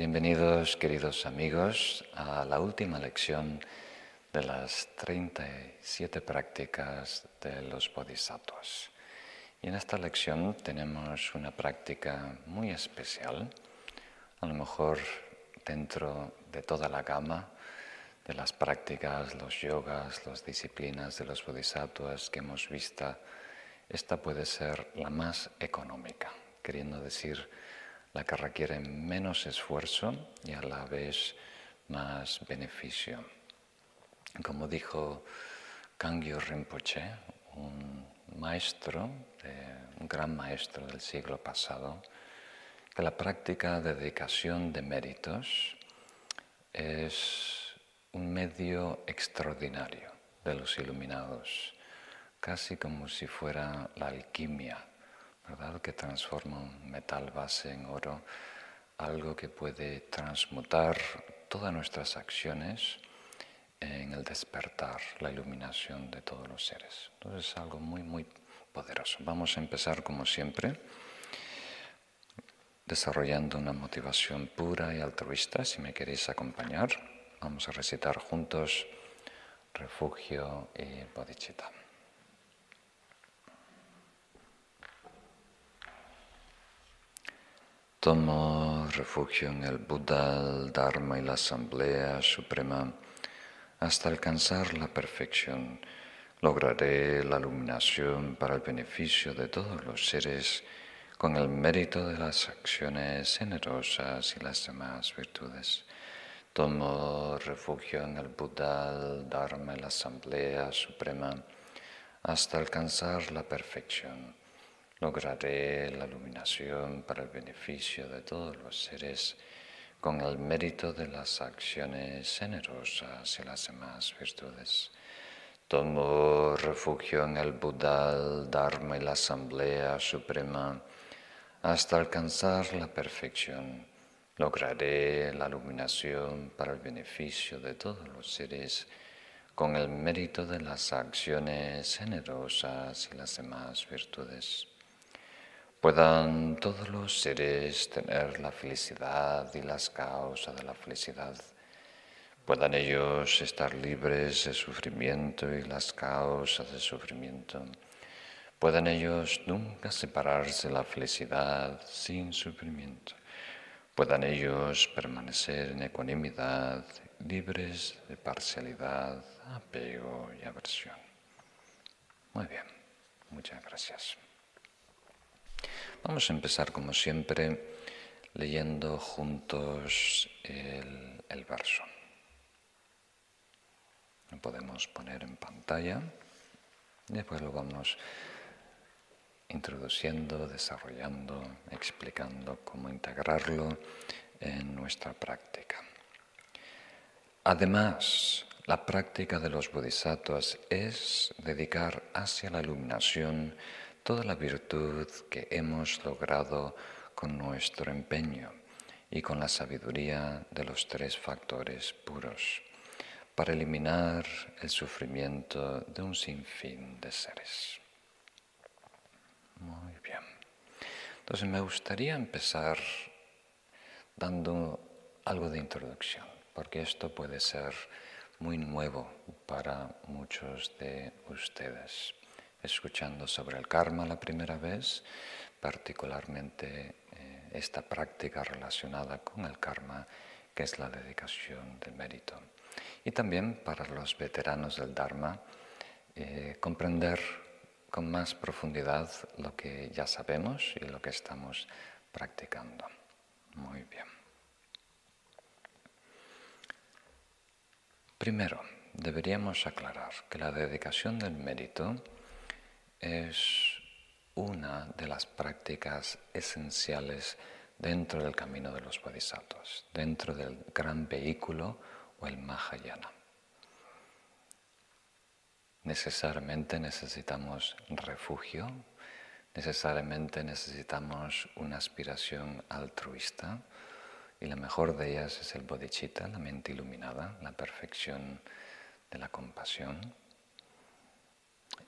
Bienvenidos queridos amigos a la última lección de las 37 prácticas de los bodhisattvas. Y en esta lección tenemos una práctica muy especial, a lo mejor dentro de toda la gama de las prácticas, los yogas, las disciplinas de los bodhisattvas que hemos visto, esta puede ser la más económica, queriendo decir la que requiere menos esfuerzo y a la vez más beneficio. Como dijo Kangyo Rinpoche, un maestro, un gran maestro del siglo pasado, que la práctica de dedicación de méritos es un medio extraordinario de los iluminados, casi como si fuera la alquimia, Que transforma un metal base en oro, algo que puede transmutar todas nuestras acciones en el despertar, la iluminación de todos los seres. Entonces es algo muy, muy poderoso. Vamos a empezar como siempre desarrollando una motivación pura y altruista, si me queréis acompañar. Vamos a recitar juntos refugio y bodhicitta. Tomo refugio en el Buda, el Dharma y la Asamblea Suprema hasta alcanzar la perfección. Lograré la iluminación para el beneficio de todos los seres con el mérito de las acciones generosas y las demás virtudes. Tomo refugio en el Buda, el Dharma y la Asamblea Suprema hasta alcanzar la perfección. Lograré la iluminación para el beneficio de todos los seres con el mérito de las acciones generosas y las demás virtudes. Tomo refugio en el Buda, el Dharma y la Asamblea Suprema hasta alcanzar la perfección lograré la iluminación para el beneficio de todos los seres con el mérito de las acciones generosas y las demás virtudes. Puedan todos los seres tener la felicidad y las causas de la felicidad. Puedan ellos estar libres de sufrimiento y las causas de sufrimiento. Puedan ellos nunca separarse de la felicidad sin sufrimiento puedan ellos permanecer en ecuanimidad, libres de parcialidad, apego y aversión. Muy bien, muchas gracias. Vamos a empezar como siempre leyendo juntos el, verso. Lo podemos poner en pantalla después lo vamos introduciendo, desarrollando, explicando cómo integrarlo en nuestra práctica. Además, la práctica de los bodhisattvas es dedicar hacia la iluminación toda la virtud que hemos logrado con nuestro empeño y con la sabiduría de los tres factores puros, para eliminar el sufrimiento de un sinfín de seres. Muy bien. Entonces me gustaría empezar dando algo de introducción, porque esto puede ser muy nuevo para muchos de ustedes. Escuchando sobre el karma la primera vez, particularmente eh, esta práctica relacionada con el karma, que es la dedicación del mérito. Y también para los veteranos del Dharma, eh, comprender con más profundidad lo que ya sabemos y lo que estamos practicando. Muy bien. Primero, deberíamos aclarar que la dedicación del mérito es una de las prácticas esenciales dentro del camino de los bodhisattvas, dentro del gran vehículo o el Mahayana. Necesariamente necesitamos refugio, necesariamente necesitamos una aspiración altruista y la mejor de ellas es el bodhicitta, la mente iluminada, la perfección de la compasión.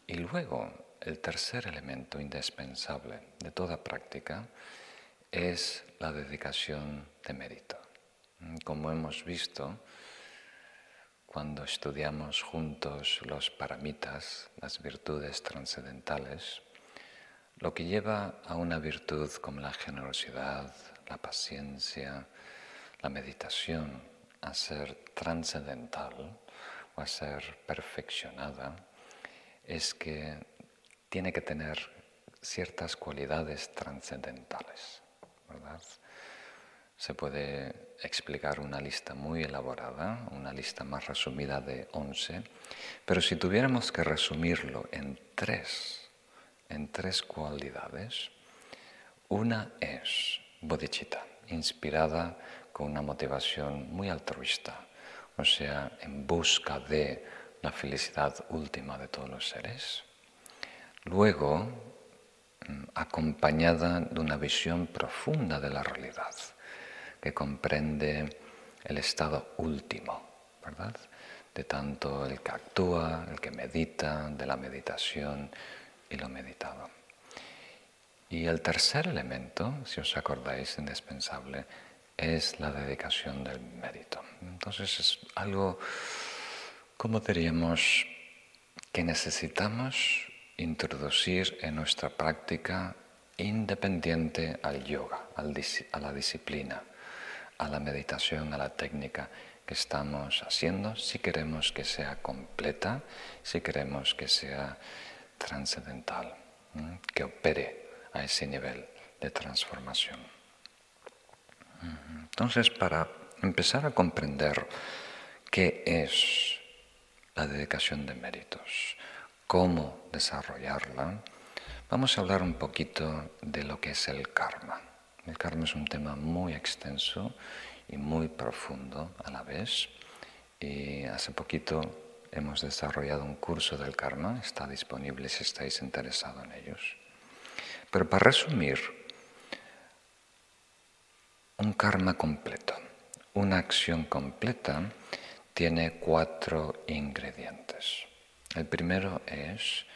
Y luego, el tercer elemento indispensable de toda práctica es la dedicación de mérito, Como hemos visto, cuando estudiamos juntos los paramitas, las virtudes trascendentales, lo que lleva a una virtud como la generosidad, la paciencia, la meditación a ser trascendental o a ser perfeccionada es que tiene que tener ciertas cualidades trascendentales, ¿verdad? Se puede explicar una lista muy elaborada, una lista más resumida de 11, pero si tuviéramos que resumirlo en tres, en tres cualidades, una es bodhicitta, inspirada con una motivación muy altruista, o sea, en busca de la felicidad última de todos los seres. Luego, mm, acompañada de una visión profunda de la realidad, que comprende el estado último, ¿verdad? De tanto el que actúa, el que medita, de la meditación y lo meditado. Y el tercer elemento, si os acordáis, indispensable, es la dedicación del mérito. Entonces es algo, como diríamos, que necesitamos introducir en nuestra práctica independiente al yoga, a la disciplina a la meditación, a la técnica que estamos haciendo, si queremos que sea completa, si queremos que sea trascendental, que opere a ese nivel de transformación. Entonces, para empezar a comprender qué es la dedicación de méritos, cómo desarrollarla, vamos a hablar un poquito de lo que es el karma. El karma es un tema muy extenso y muy profundo a la vez. Y hace poquito hemos desarrollado un curso del karma, está disponible si estáis interesados en ellos. Pero para resumir, un karma completo, una acción completa, tiene cuatro ingredientes. El primero es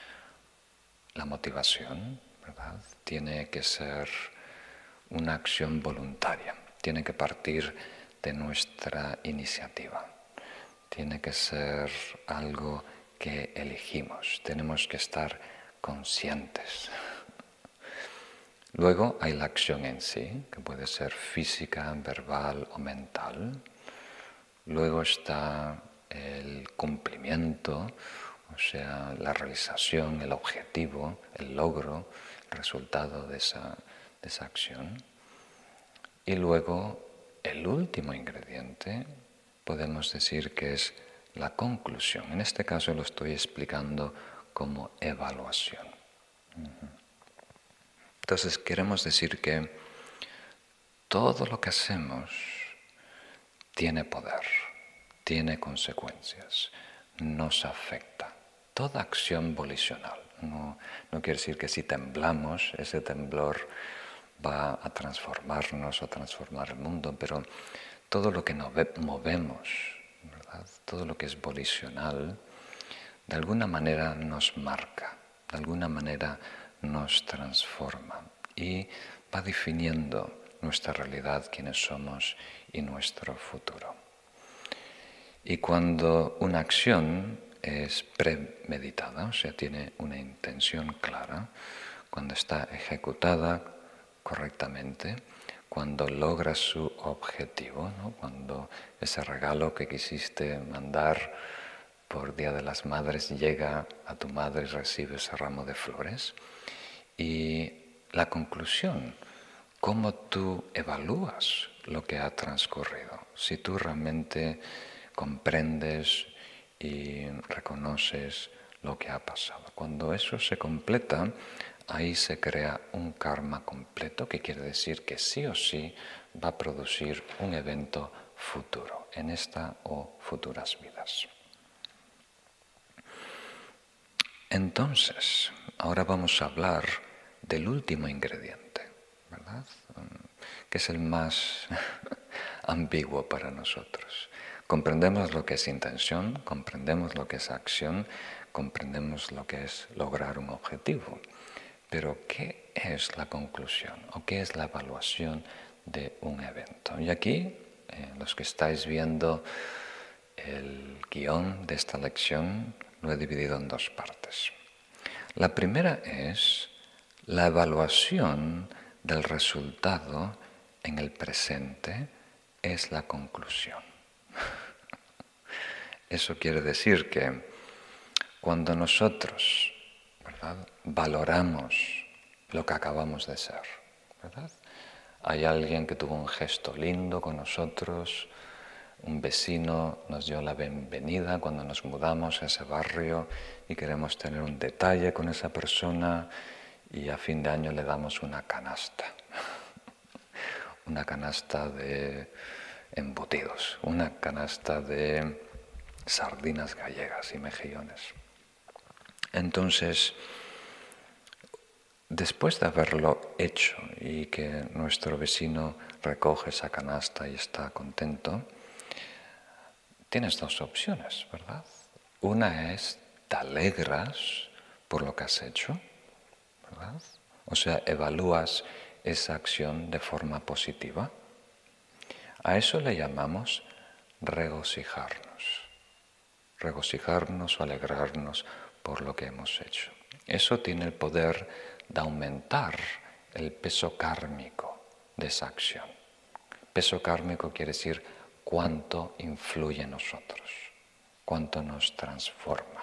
la motivación, ¿verdad? Tiene que ser una acción voluntaria, tiene que partir de nuestra iniciativa, tiene que ser algo que elegimos, tenemos que estar conscientes. Luego hay la acción en sí, que puede ser física, verbal o mental. Luego está el cumplimiento, o sea, la realización, el objetivo, el logro, el resultado de esa esa acción. Y luego el último ingrediente podemos decir que es la conclusión. En este caso lo estoy explicando como evaluación. Entonces queremos decir que todo lo que hacemos tiene poder, tiene consecuencias, nos afecta. Toda acción volicional. No, no quiere decir que si temblamos, ese temblor va a transformarnos o transformar el mundo, pero todo lo que movemos, todo lo que es volicional, de alguna manera nos marca, de alguna manera nos transforma y va definiendo nuestra realidad, quiénes somos y nuestro futuro. Y cuando una acción es premeditada, o sea, tiene una intención clara, cuando está ejecutada correctamente, cuando logras su objetivo, cuando ese regalo que quisiste mandar por Día de las Madres llega a tu madre y recibe ese ramo de flores. Y la conclusión, cómo tú evalúas lo que ha transcurrido. Si tú realmente comprendes y reconoces lo que ha pasado. Cuando eso se completa, ahí se crea un karma completo, que quiere decir que sí o sí va a producir un evento futuro, en esta o futuras vidas. Entonces, ahora vamos a hablar del último ingrediente, ¿verdad? Que es el más ambiguo para nosotros. Comprendemos lo que es intención, comprendemos lo que es acción, comprendemos lo que es lograr un objetivo. Pero ¿qué es la conclusión o qué es la evaluación de un evento? Y aquí eh, los que estáis viendo el guion de esta lección, lo he dividido en dos partes. La primera es la evaluación del resultado en el presente es la conclusión. Eso quiere decir que cuando nosotros valoramos lo que acabamos de ser, hay alguien que tuvo un gesto lindo con nosotros, un vecino nos dio la bienvenida cuando nos mudamos a ese barrio y queremos tener un detalle con esa persona y a fin de año le damos una canasta, una canasta de embutidos, una canasta de sardinas gallegas y mejillones. Entonces, después de haberlo hecho y que nuestro vecino recoge esa canasta y está contento, tienes dos opciones, ¿verdad? Una es, te alegras por lo que has hecho, ¿verdad? O sea, evalúas esa acción de forma positiva. A eso le llamamos regocijarnos. Regocijarnos o alegrarnos por lo que hemos hecho. Eso tiene el poder de aumentar el peso kármico de esa acción. Peso kármico quiere decir cuánto influye en nosotros, cuánto nos transforma.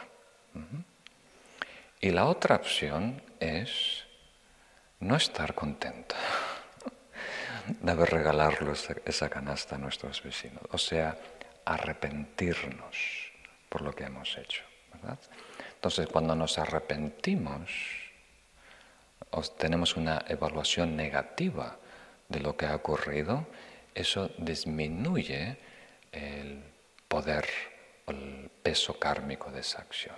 Y la otra opción es no estar contento de haber regalado esa canasta a nuestros vecinos, o sea, arrepentirnos por lo que hemos hecho. Entonces, cuando nos arrepentimos, tenemos una evaluación negativa de lo que ha ocurrido, eso disminuye el poder o el peso kármico de esa acción,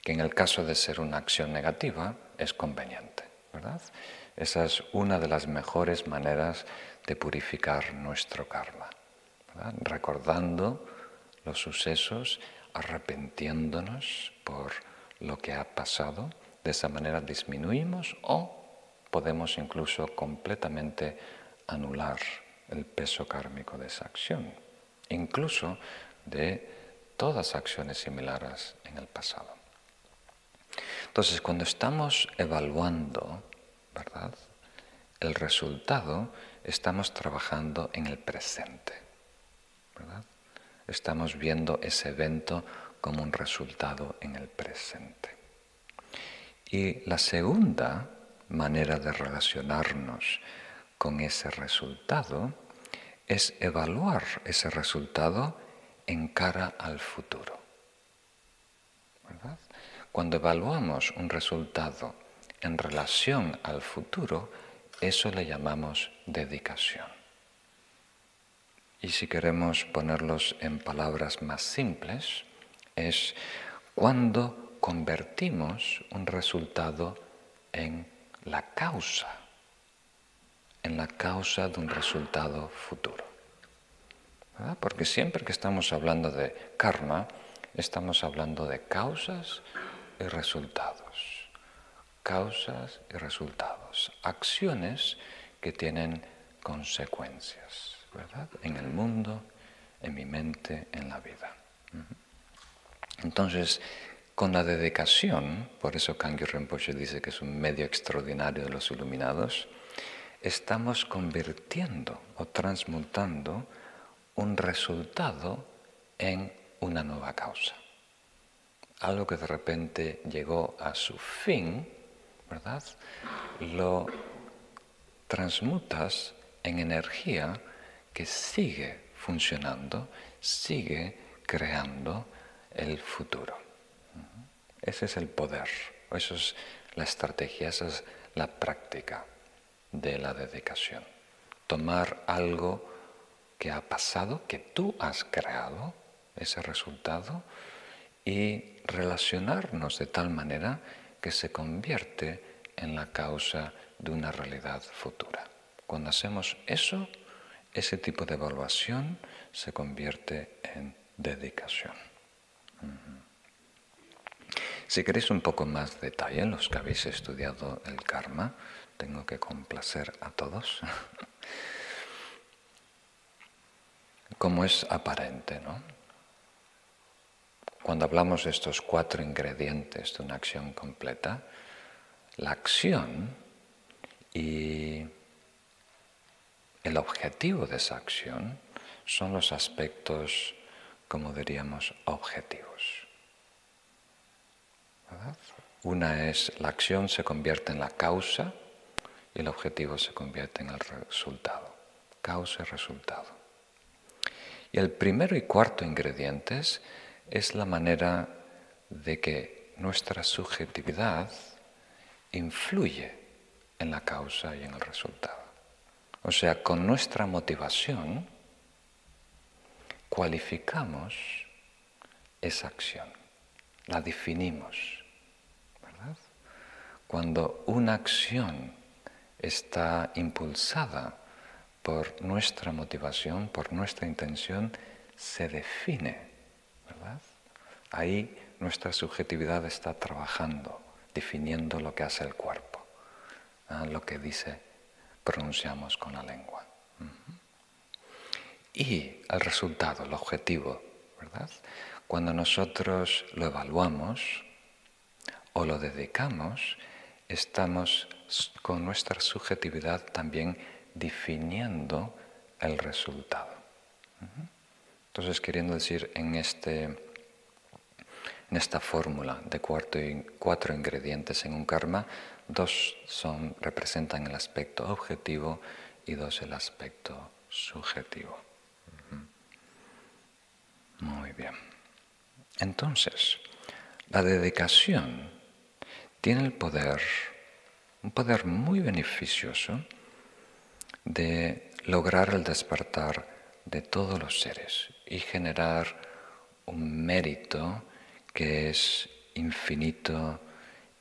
que en el caso de ser una acción negativa es conveniente. Esa es una de las mejores maneras de purificar nuestro karma, recordando los sucesos, arrepentiéndonos por lo que ha pasado, de esa manera disminuimos o podemos incluso completamente anular el peso kármico de esa acción, incluso de todas acciones similares en el pasado. Entonces, cuando estamos evaluando, ¿verdad? El resultado, estamos trabajando en el presente, ¿verdad? Estamos viendo ese evento como un resultado en el presente. Y la segunda manera de relacionarnos con ese resultado es evaluar ese resultado en cara al futuro. Cuando evaluamos un resultado en relación al futuro, eso le llamamos dedicación. Y si queremos ponerlos en palabras más simples, es cuando convertimos un resultado en la causa en la causa de un resultado futuro. Porque siempre que estamos hablando de karma, estamos hablando de causas y resultados. Causas y resultados. Acciones que tienen consecuencias, En el mundo, en mi mente, en la vida. Entonces, con la dedicación, por eso Kangyur Rinpoche dice que es un medio extraordinario de los iluminados, estamos convirtiendo o transmutando un resultado en una nueva causa. Algo que de repente llegó a su fin, ¿verdad? Lo transmutas en energía que sigue funcionando, sigue creando el futuro. Ese es el poder, eso es la estrategia, esa es la práctica de la dedicación. Tomar algo que ha pasado, que tú has creado, ese resultado, y relacionarnos de tal manera que se convierte en la causa de una realidad futura. Cuando hacemos eso, ese tipo de evaluación se convierte en dedicación. Si queréis un poco más detalle, los que habéis estudiado el karma, tengo que complacer a todos. como es aparente, ¿no? Cuando hablamos de estos cuatro ingredientes de una acción completa, la acción y el objetivo de esa acción son los aspectos, como diríamos, objetivos. Una es la acción se convierte en la causa y el objetivo se convierte en el resultado. Causa y resultado. Y el primero y cuarto ingredientes es la manera de que nuestra subjetividad influye en la causa y en el resultado. O sea, con nuestra motivación cualificamos esa acción, la definimos. ¿verdad? Cuando una acción está impulsada por nuestra motivación, por nuestra intención, se define. ¿verdad? Ahí nuestra subjetividad está trabajando, definiendo lo que hace el cuerpo, ¿ah? lo que dice, pronunciamos con la lengua. Y el resultado, el objetivo, ¿verdad? Cuando nosotros lo evaluamos o lo dedicamos, estamos con nuestra subjetividad también definiendo el resultado. Entonces, queriendo decir, en, este, en esta fórmula de cuatro, ingredientes en un karma, dos son, representan el aspecto objetivo y dos el aspecto subjetivo. Muy bien. Entonces, la dedicación tiene el poder, un poder muy beneficioso de lograr el despertar de todos los seres y generar un mérito que es infinito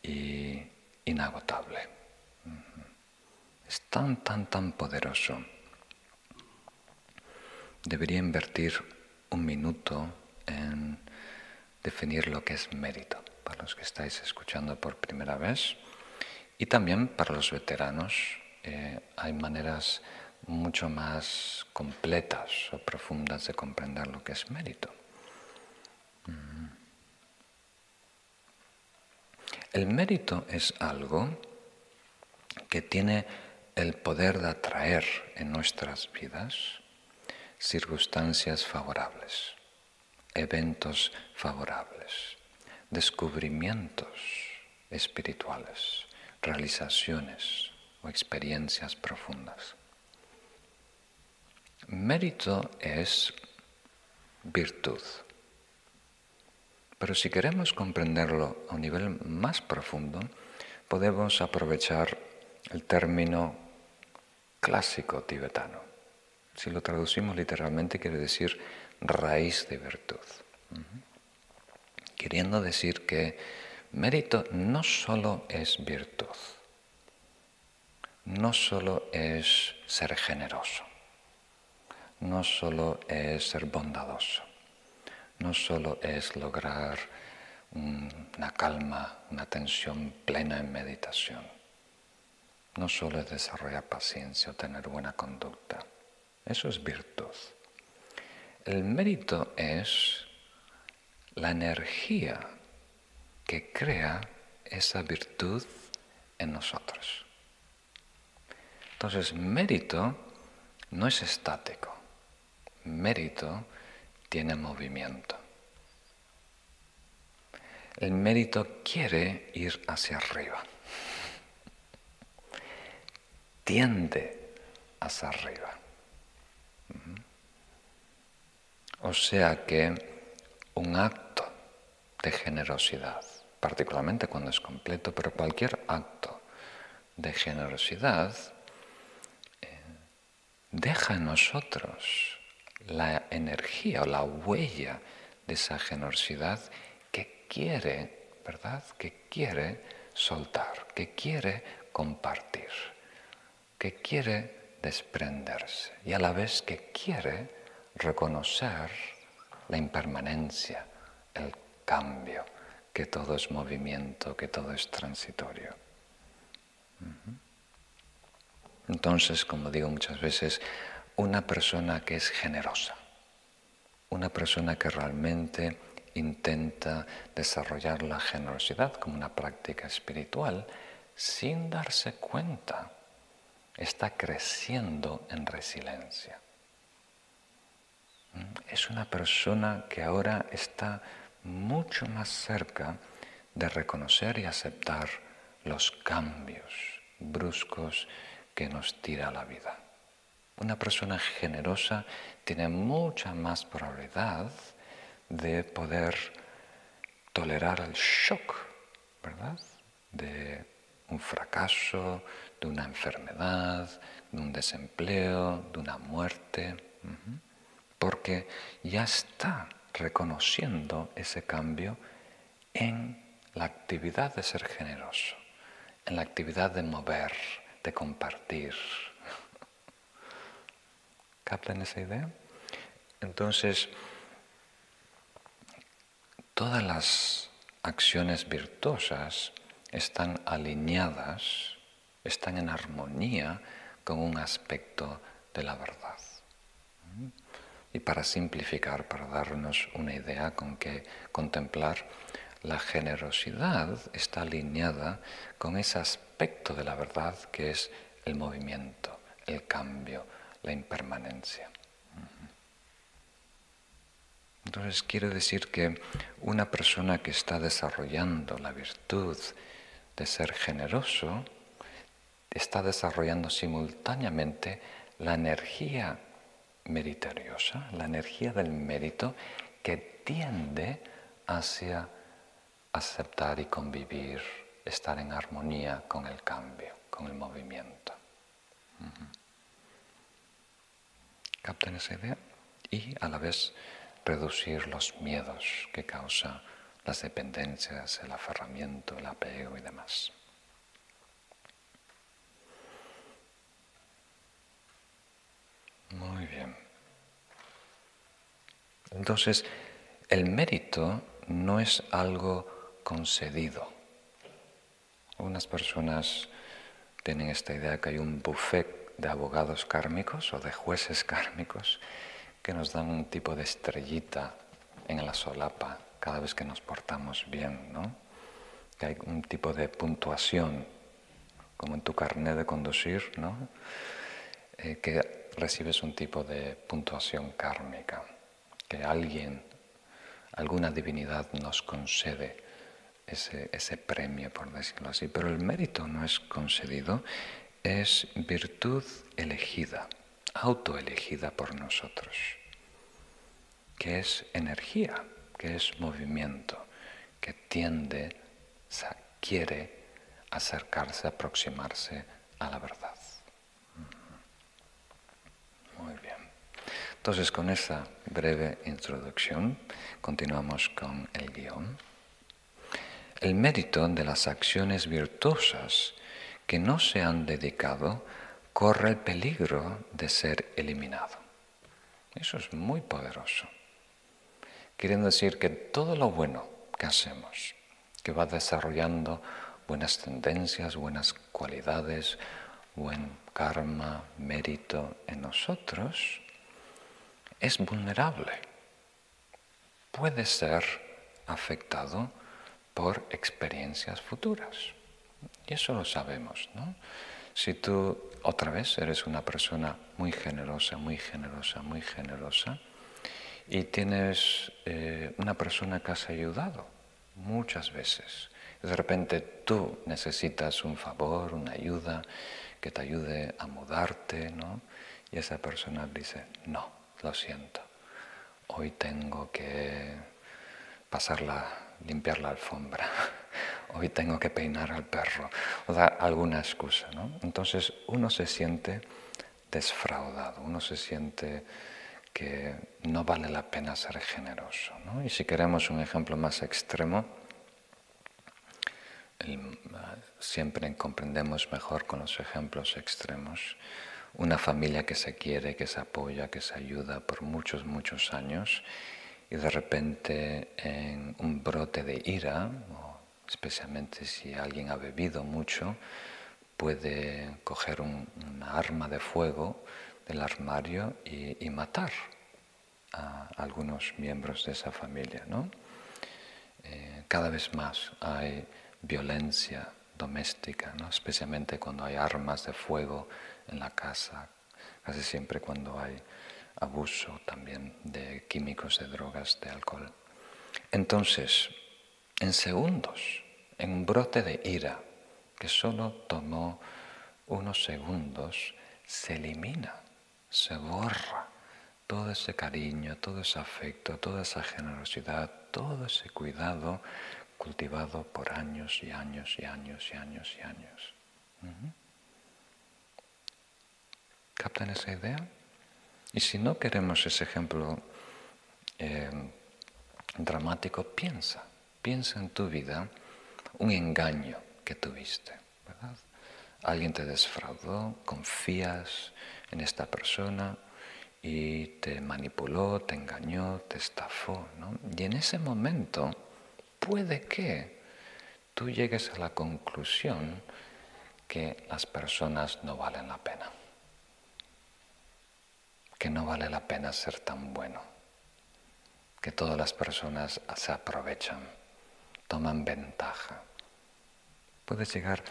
y inagotable. Es tan, tan, tan poderoso. Debería invertir un minuto en definir lo que es mérito para los que estáis escuchando por primera vez y también para los veteranos. Eh, hay maneras mucho más completas o profundas de comprender lo que es mérito. El mérito es algo que tiene el poder de atraer en nuestras vidas circunstancias favorables, eventos favorables, descubrimientos espirituales, realizaciones o experiencias profundas. Mérito es virtud. Pero si queremos comprenderlo a un nivel más profundo, podemos aprovechar el término clásico tibetano. Si lo traducimos literalmente quiere decir raíz de virtud. Queriendo decir que mérito no solo es virtud, no solo es ser generoso, no solo es ser bondadoso, no solo es lograr una calma, una atención plena en meditación, no solo es desarrollar paciencia o tener buena conducta eso es virtud. El mérito es la energía que crea esa virtud en nosotros. Entonces, mérito no es estático. Mérito tiene movimiento. El mérito quiere ir hacia arriba. Tiende hacia arriba. O sea que un acto de generosidad, particularmente cuando es completo, pero cualquier acto de generosidad eh, deja en nosotros la energía o la huella de esa generosidad que quiere, ¿verdad? Que quiere soltar, que quiere compartir, que quiere desprenderse y a la vez que quiere reconocer la impermanencia, el cambio, que todo es movimiento, que todo es transitorio. Entonces, como digo muchas veces, una persona que es generosa, una persona que realmente intenta desarrollar la generosidad como una práctica espiritual sin darse cuenta, está creciendo en resiliencia. Es una persona que ahora está mucho más cerca de reconocer y aceptar los cambios bruscos que nos tira la vida. Una persona generosa tiene mucha más probabilidad de poder tolerar el shock, ¿verdad? De un fracaso, de una enfermedad, de un desempleo, de una muerte, porque ya está reconociendo ese cambio en la actividad de ser generoso, en la actividad de mover, de compartir. ¿Captan esa idea? Entonces, todas las acciones virtuosas están alineadas, están en armonía con un aspecto de la verdad. Y para simplificar, para darnos una idea con que contemplar, la generosidad está alineada con ese aspecto de la verdad que es el movimiento, el cambio, la impermanencia. Entonces quiere decir que una persona que está desarrollando la virtud de ser generoso está desarrollando simultáneamente la energía meritoriosa, la energía del mérito que tiende hacia aceptar y convivir, estar en armonía con el cambio, con el movimiento. ¿Captan esa idea? Y a la vez reducir los miedos que causa las dependencias, el aferramiento, el apego y demás. Muy bien. Entonces, el mérito no es algo concedido. Unas personas tienen esta idea que hay un buffet de abogados kármicos o de jueces kármicos que nos dan un tipo de estrellita en la solapa cada vez que nos portamos bien, ¿no? Que hay un tipo de puntuación, como en tu carnet de conducir, ¿no? Eh, que recibes un tipo de puntuación kármica, que alguien, alguna divinidad nos concede ese, ese premio, por decirlo así. Pero el mérito no es concedido, es virtud elegida autoelegida por nosotros, que es energía, que es movimiento, que tiende, quiere acercarse, aproximarse a la verdad. Muy bien. Entonces, con esa breve introducción, continuamos con el guion. El mérito de las acciones virtuosas que no se han dedicado corre el peligro de ser eliminado. Eso es muy poderoso. Quieren decir que todo lo bueno que hacemos, que va desarrollando buenas tendencias, buenas cualidades, buen karma, mérito en nosotros, es vulnerable. Puede ser afectado por experiencias futuras. Y eso lo sabemos, ¿no? Si tú otra vez eres una persona muy generosa, muy generosa, muy generosa, y tienes eh, una persona que has ayudado muchas veces, de repente tú necesitas un favor, una ayuda, que te ayude a mudarte, ¿no? Y esa persona dice, no, lo siento, hoy tengo que pasarla, limpiar la alfombra hoy tengo que peinar al perro, o da alguna excusa. ¿no? Entonces uno se siente desfraudado, uno se siente que no vale la pena ser generoso. ¿no? Y si queremos un ejemplo más extremo, siempre comprendemos mejor con los ejemplos extremos. Una familia que se quiere, que se apoya, que se ayuda por muchos, muchos años y de repente en un brote de ira especialmente si alguien ha bebido mucho, puede coger un, una arma de fuego del armario y, matar. a algunos miembros de esa familia. ¿no? Eh, cada vez más hay violencia doméstica, ¿no? especialmente cuando hay armas de fuego en la casa, casi siempre cuando hay abuso también de químicos, de drogas, de alcohol. Entonces, en segundos, en un brote de ira que solo tomó unos segundos, se elimina, se borra todo ese cariño, todo ese afecto, toda esa generosidad, todo ese cuidado cultivado por años y años y años y años y años. ¿Captan esa idea? Y si no queremos ese ejemplo eh, dramático, piensa, piensa en tu vida un engaño que tuviste, ¿verdad? Alguien te desfraudó, confías en esta persona y te manipuló, te engañó, te estafó, ¿no? Y en ese momento puede que tú llegues a la conclusión que las personas no valen la pena, que no vale la pena ser tan bueno, que todas las personas se aprovechan, toman ventaja. Puedes llegar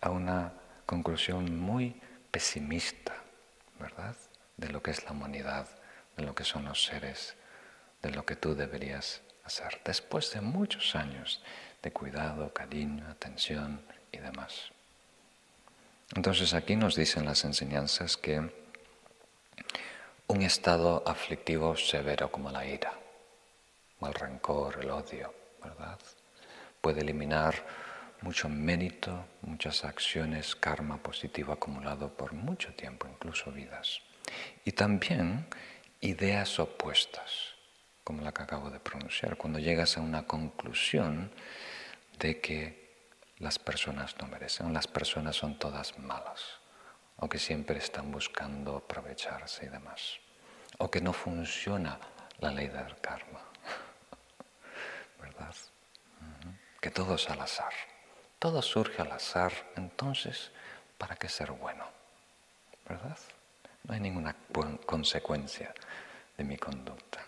a una conclusión muy pesimista, ¿verdad? De lo que es la humanidad, de lo que son los seres, de lo que tú deberías hacer, después de muchos años de cuidado, cariño, atención y demás. Entonces aquí nos dicen las enseñanzas que un estado aflictivo severo como la ira, o el rencor, el odio, ¿verdad? Puede eliminar mucho mérito, muchas acciones, karma positivo acumulado por mucho tiempo, incluso vidas. Y también ideas opuestas como la que acabo de pronunciar, cuando llegas a una conclusión de que las personas no merecen, las personas son todas malas, o que siempre están buscando aprovecharse y demás, o que no funciona la ley del karma, ¿verdad? Que todo es al azar, todo surge al azar, entonces, ¿para qué ser bueno? ¿Verdad? No hay ninguna consecuencia de mi conducta.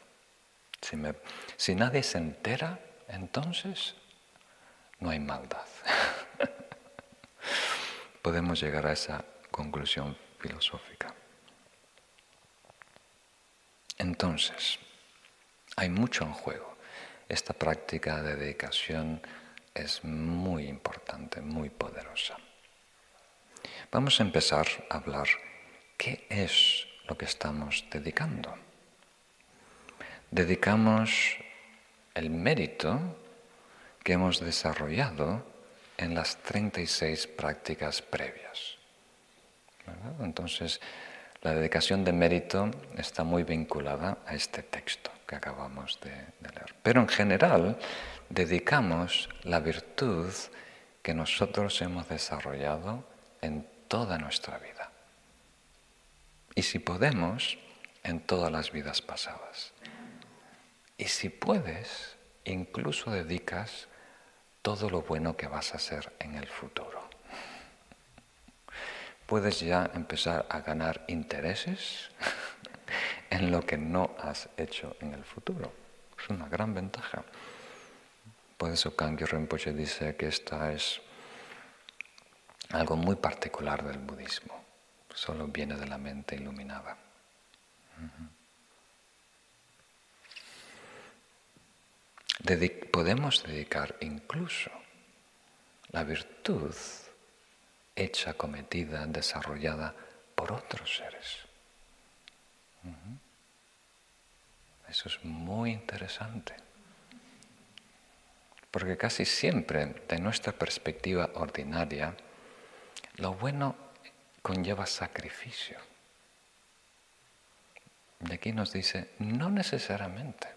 Si, nadie se entera, entonces no hay maldad. Podemos llegar a esa conclusión filosófica. Entonces, hay mucho en juego. Esta práctica de dedicación es muy importante, muy poderosa. Vamos a empezar a hablar qué es lo que estamos dedicando dedicamos el mérito que hemos desarrollado en las 36 prácticas previas. Entonces, la dedicación de mérito está muy vinculada a este texto que acabamos de, de, leer. Pero en general, dedicamos la virtud que nosotros hemos desarrollado en toda nuestra vida. Y si podemos, en todas las vidas pasadas. Y si puedes, incluso dedicas todo lo bueno que vas a hacer en el futuro. Puedes ya empezar a ganar intereses en lo que no has hecho en el futuro. Es una gran ventaja. Por eso Kangyur Rinpoche dice que esta es algo muy particular del budismo. Solo viene de la mente iluminada podemos dedicar incluso la virtud hecha, cometida, desarrollada por otros seres. Eso es muy interesante. Porque casi siempre, de nuestra perspectiva ordinaria, lo bueno conlleva sacrificio. Y aquí nos dice, no necesariamente.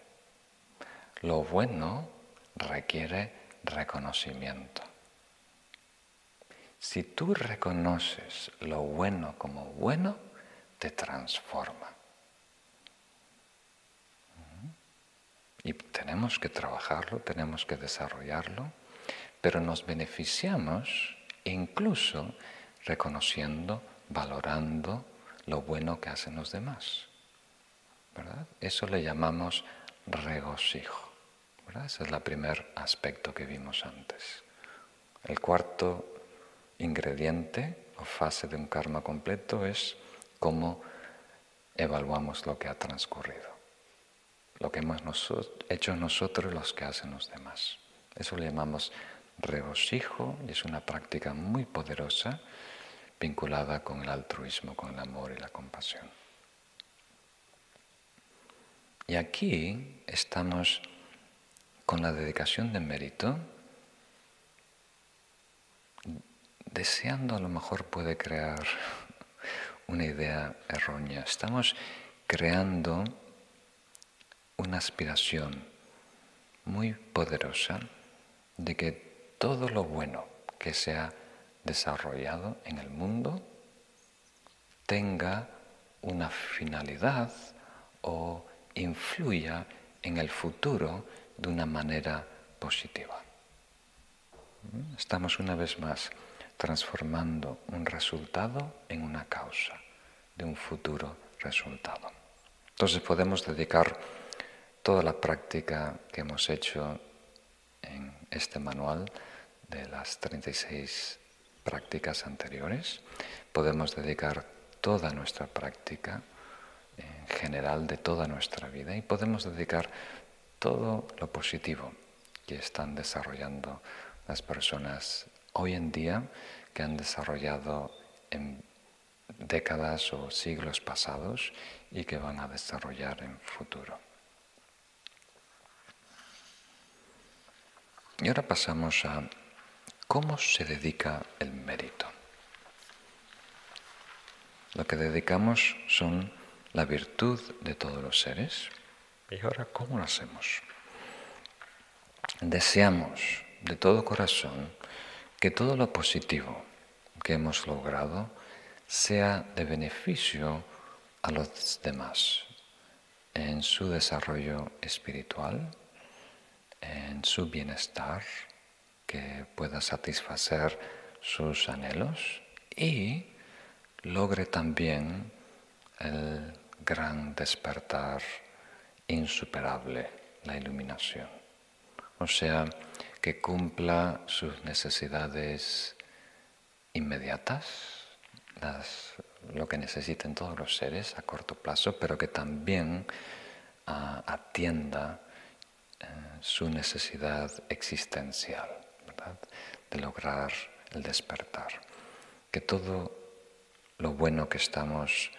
Lo bueno requiere reconocimiento. Si tú reconoces lo bueno como bueno, te transforma. Y tenemos que trabajarlo, tenemos que desarrollarlo, pero nos beneficiamos incluso reconociendo, valorando lo bueno que hacen los demás. ¿verdad? Eso le llamamos regocijo. Ese es el primer aspecto que vimos antes. El cuarto ingrediente o fase de un karma completo es cómo evaluamos lo que ha transcurrido, lo que hemos hecho nosotros los que hacen los demás. Eso le llamamos regocijo y es una práctica muy poderosa vinculada con el altruismo, con el amor y la compasión. Y aquí estamos con la dedicación de mérito, deseando a lo mejor puede crear una idea errónea. Estamos creando una aspiración muy poderosa de que todo lo bueno que se ha desarrollado en el mundo tenga una finalidad o influya en el futuro de una manera positiva. Estamos una vez más transformando un resultado en una causa de un futuro resultado. Entonces podemos dedicar toda la práctica que hemos hecho en este manual de las 36 prácticas anteriores, podemos dedicar toda nuestra práctica en general de toda nuestra vida y podemos dedicar todo lo positivo que están desarrollando las personas hoy en día que han desarrollado en décadas o siglos pasados y que van a desarrollar en futuro. Y ahora pasamos a cómo se dedica el mérito. Lo que dedicamos son la virtud de todos los seres. ¿Y ahora cómo lo hacemos? Deseamos de todo corazón que todo lo positivo que hemos logrado sea de beneficio a los demás en su desarrollo espiritual, en su bienestar, que pueda satisfacer sus anhelos y logre también el gran despertar insuperable, la iluminación. O sea, que cumpla sus necesidades inmediatas, lo que necesiten todos los seres a corto plazo, pero que también ah, atienda su necesidad existencial, de lograr el despertar. Que todo lo bueno que estamos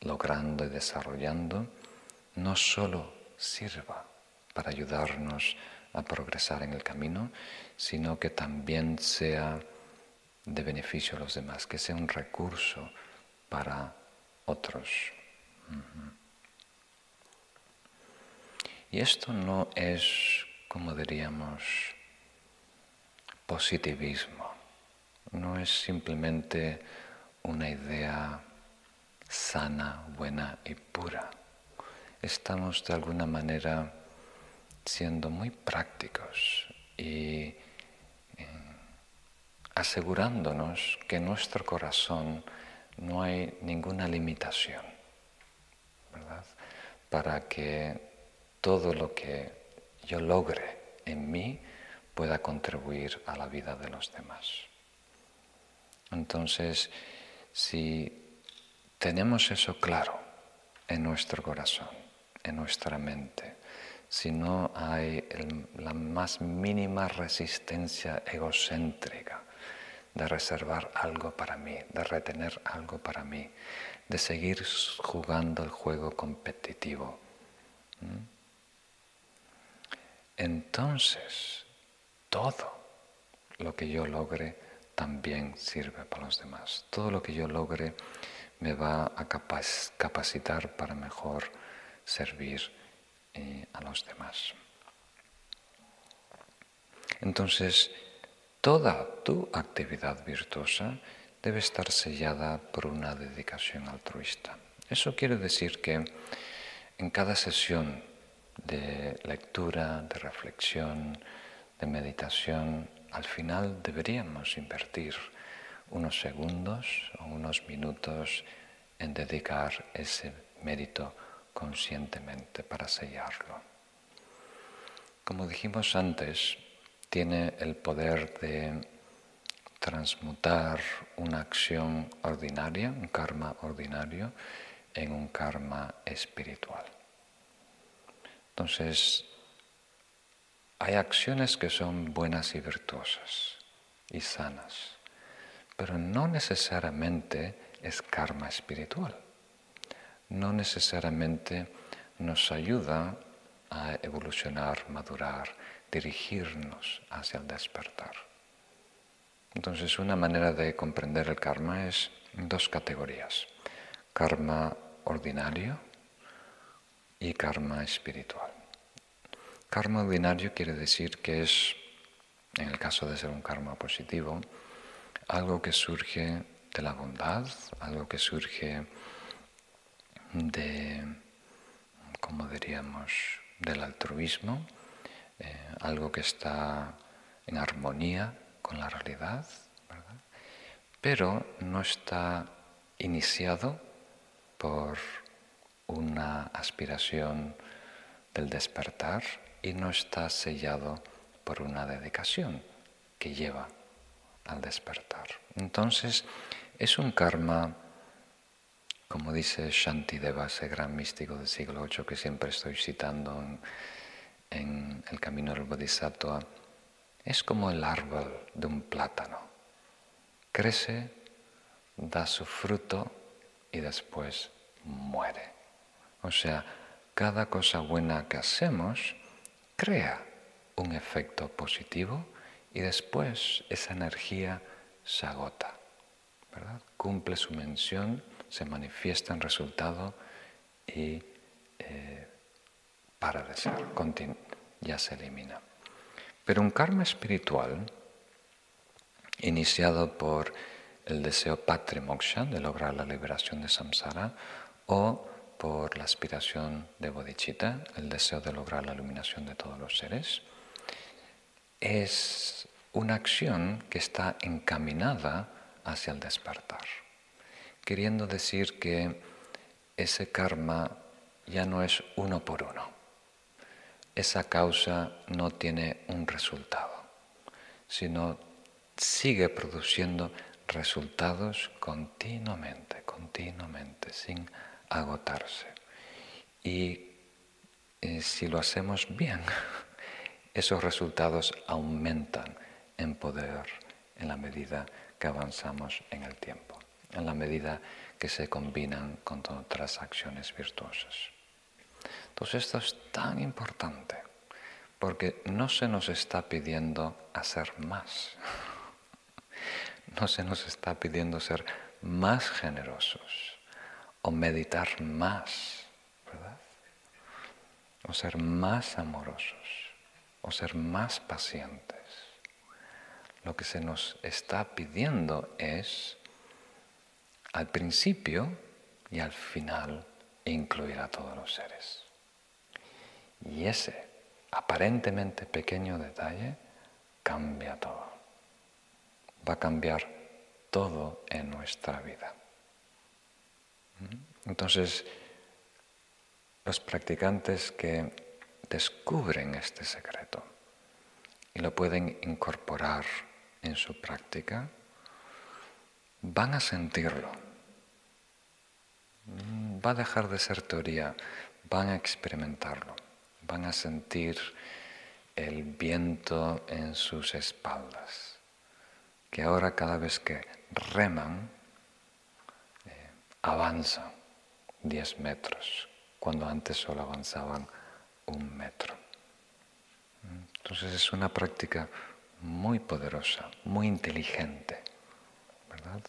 logrando y desarrollando no solo sirva para ayudarnos a progresar en el camino, sino que también sea de beneficio a los demás, que sea un recurso para otros. Y esto no es, como diríamos, positivismo, no es simplemente una idea sana, buena y pura. Estamos de alguna manera siendo muy prácticos y eh, asegurándonos que en nuestro corazón no hay ninguna limitación, ¿verdad? Para que todo lo que yo logre en mí pueda contribuir a la vida de los demás. Entonces, si tenemos eso claro en nuestro corazón, en nuestra mente, si no hay la más mínima resistencia egocéntrica de reservar algo para mí, de retener algo para mí, de seguir jugando el juego competitivo. Entonces, todo lo que yo logre también sirve para los demás. Todo lo que yo logre me va a capacitar para mejor servir a los demás. Entonces, toda tu actividad virtuosa debe estar sellada por una dedicación altruista. Eso quiere decir que en cada sesión de lectura, de reflexión, de meditación, al final deberíamos invertir unos segundos o unos minutos en dedicar ese mérito conscientemente para sellarlo. Como dijimos antes, tiene el poder de transmutar una acción ordinaria, un karma ordinario, en un karma espiritual. Entonces, hay acciones que son buenas y virtuosas y sanas, pero no necesariamente es karma espiritual. No necesariamente nos ayuda a evolucionar, madurar, dirigirnos hacia el despertar. Entonces, una manera de comprender el karma es dos categorías, karma ordinario y karma espiritual. Karma ordinario quiere decir que es, en el caso de ser un karma positivo, algo que surge de la bondad, algo que surge de, como diríamos, del altruismo, eh, algo que está en armonía con la realidad, pero no está iniciado por una aspiración del despertar y no está sellado por una dedicación que lleva al despertar. Entonces, es un karma, como dice Shantideva, ese gran místico del siglo VIII que siempre estoy citando en, en el camino del Bodhisattva, es como el árbol de un plátano. Crece, da su fruto y después muere. O sea, cada cosa buena que hacemos crea un efecto positivo y después esa energía se agota, ¿verdad? Cumple su mención, se manifiesta en resultado y eh, para de ser, ya se elimina. Pero un karma espiritual, iniciado por el deseo patrimoksha de lograr la liberación de samsara, o por la aspiración de bodhicitta, el deseo de lograr la iluminación de todos los seres, es una acción que está encaminada hacia el despertar, queriendo decir que ese karma ya no es uno por uno. Esa causa no tiene un resultado, sino sigue produciendo resultados continuamente, continuamente, sin agotarse. Y eh, si lo hacemos bien, esos resultados aumentan en poder en la medida que avanzamos en el tiempo, en la medida que se combinan con otras acciones virtuosas. Entonces esto es tan importante porque no se nos está pidiendo hacer más, no se nos está pidiendo ser más generosos o meditar más, ¿verdad? O ser más amorosos o ser más pacientes. Lo que se nos está pidiendo es al principio y al final incluir a todos los seres. Y ese aparentemente pequeño detalle cambia todo. Va a cambiar todo en nuestra vida. Entonces, los practicantes que descubren este secreto y lo pueden incorporar en su práctica, van a sentirlo. Va a dejar de ser teoría, van a experimentarlo, van a sentir el viento en sus espaldas, que ahora cada vez que reman, avanzan 10 metros, cuando antes solo avanzaban un metro. Entonces es una práctica muy poderosa, muy inteligente, ¿verdad?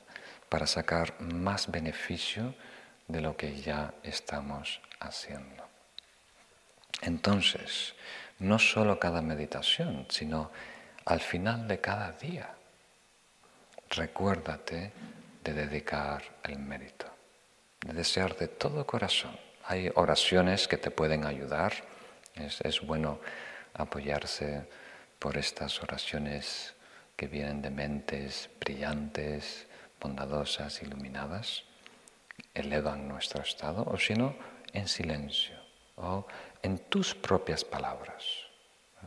Para sacar más beneficio de lo que ya estamos haciendo. Entonces, no solo cada meditación, sino al final de cada día, recuérdate de dedicar el mérito, de desear de todo corazón. Hay oraciones que te pueden ayudar, es, bueno apoyarse por estas oraciones que vienen de mentes brillantes, bondadosas, iluminadas, elevan nuestro estado, o si no, en silencio o en tus propias palabras.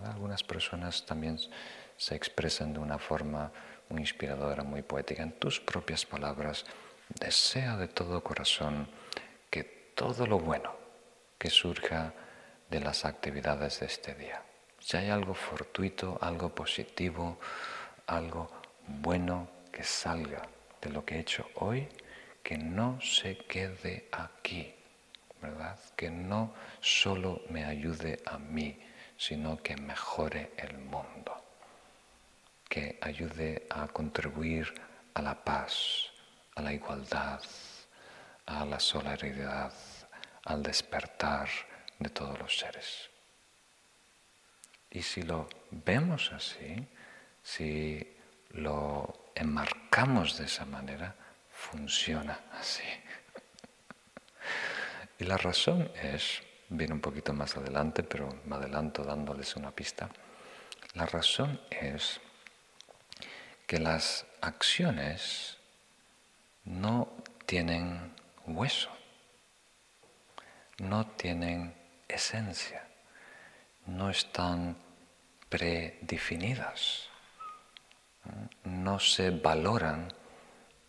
Algunas personas también se expresan de una forma muy inspiradora, muy poética. En tus propias palabras, desea de todo corazón que todo lo bueno que surja de las actividades de este día, si hay algo fortuito, algo positivo, algo bueno que salga de lo que he hecho hoy, que no se quede aquí, ¿verdad? Que no solo me ayude a mí, sino que mejore el mundo, que ayude a contribuir a la paz, a la igualdad, a la solidaridad, al despertar de todos los seres. Y si lo vemos así, si lo enmarcamos de esa manera, funciona así. Y la razón es, viene un poquito más adelante, pero me adelanto dándoles una pista, la razón es que las acciones no tienen hueso, no tienen esencia, no están predefinidas, no se valoran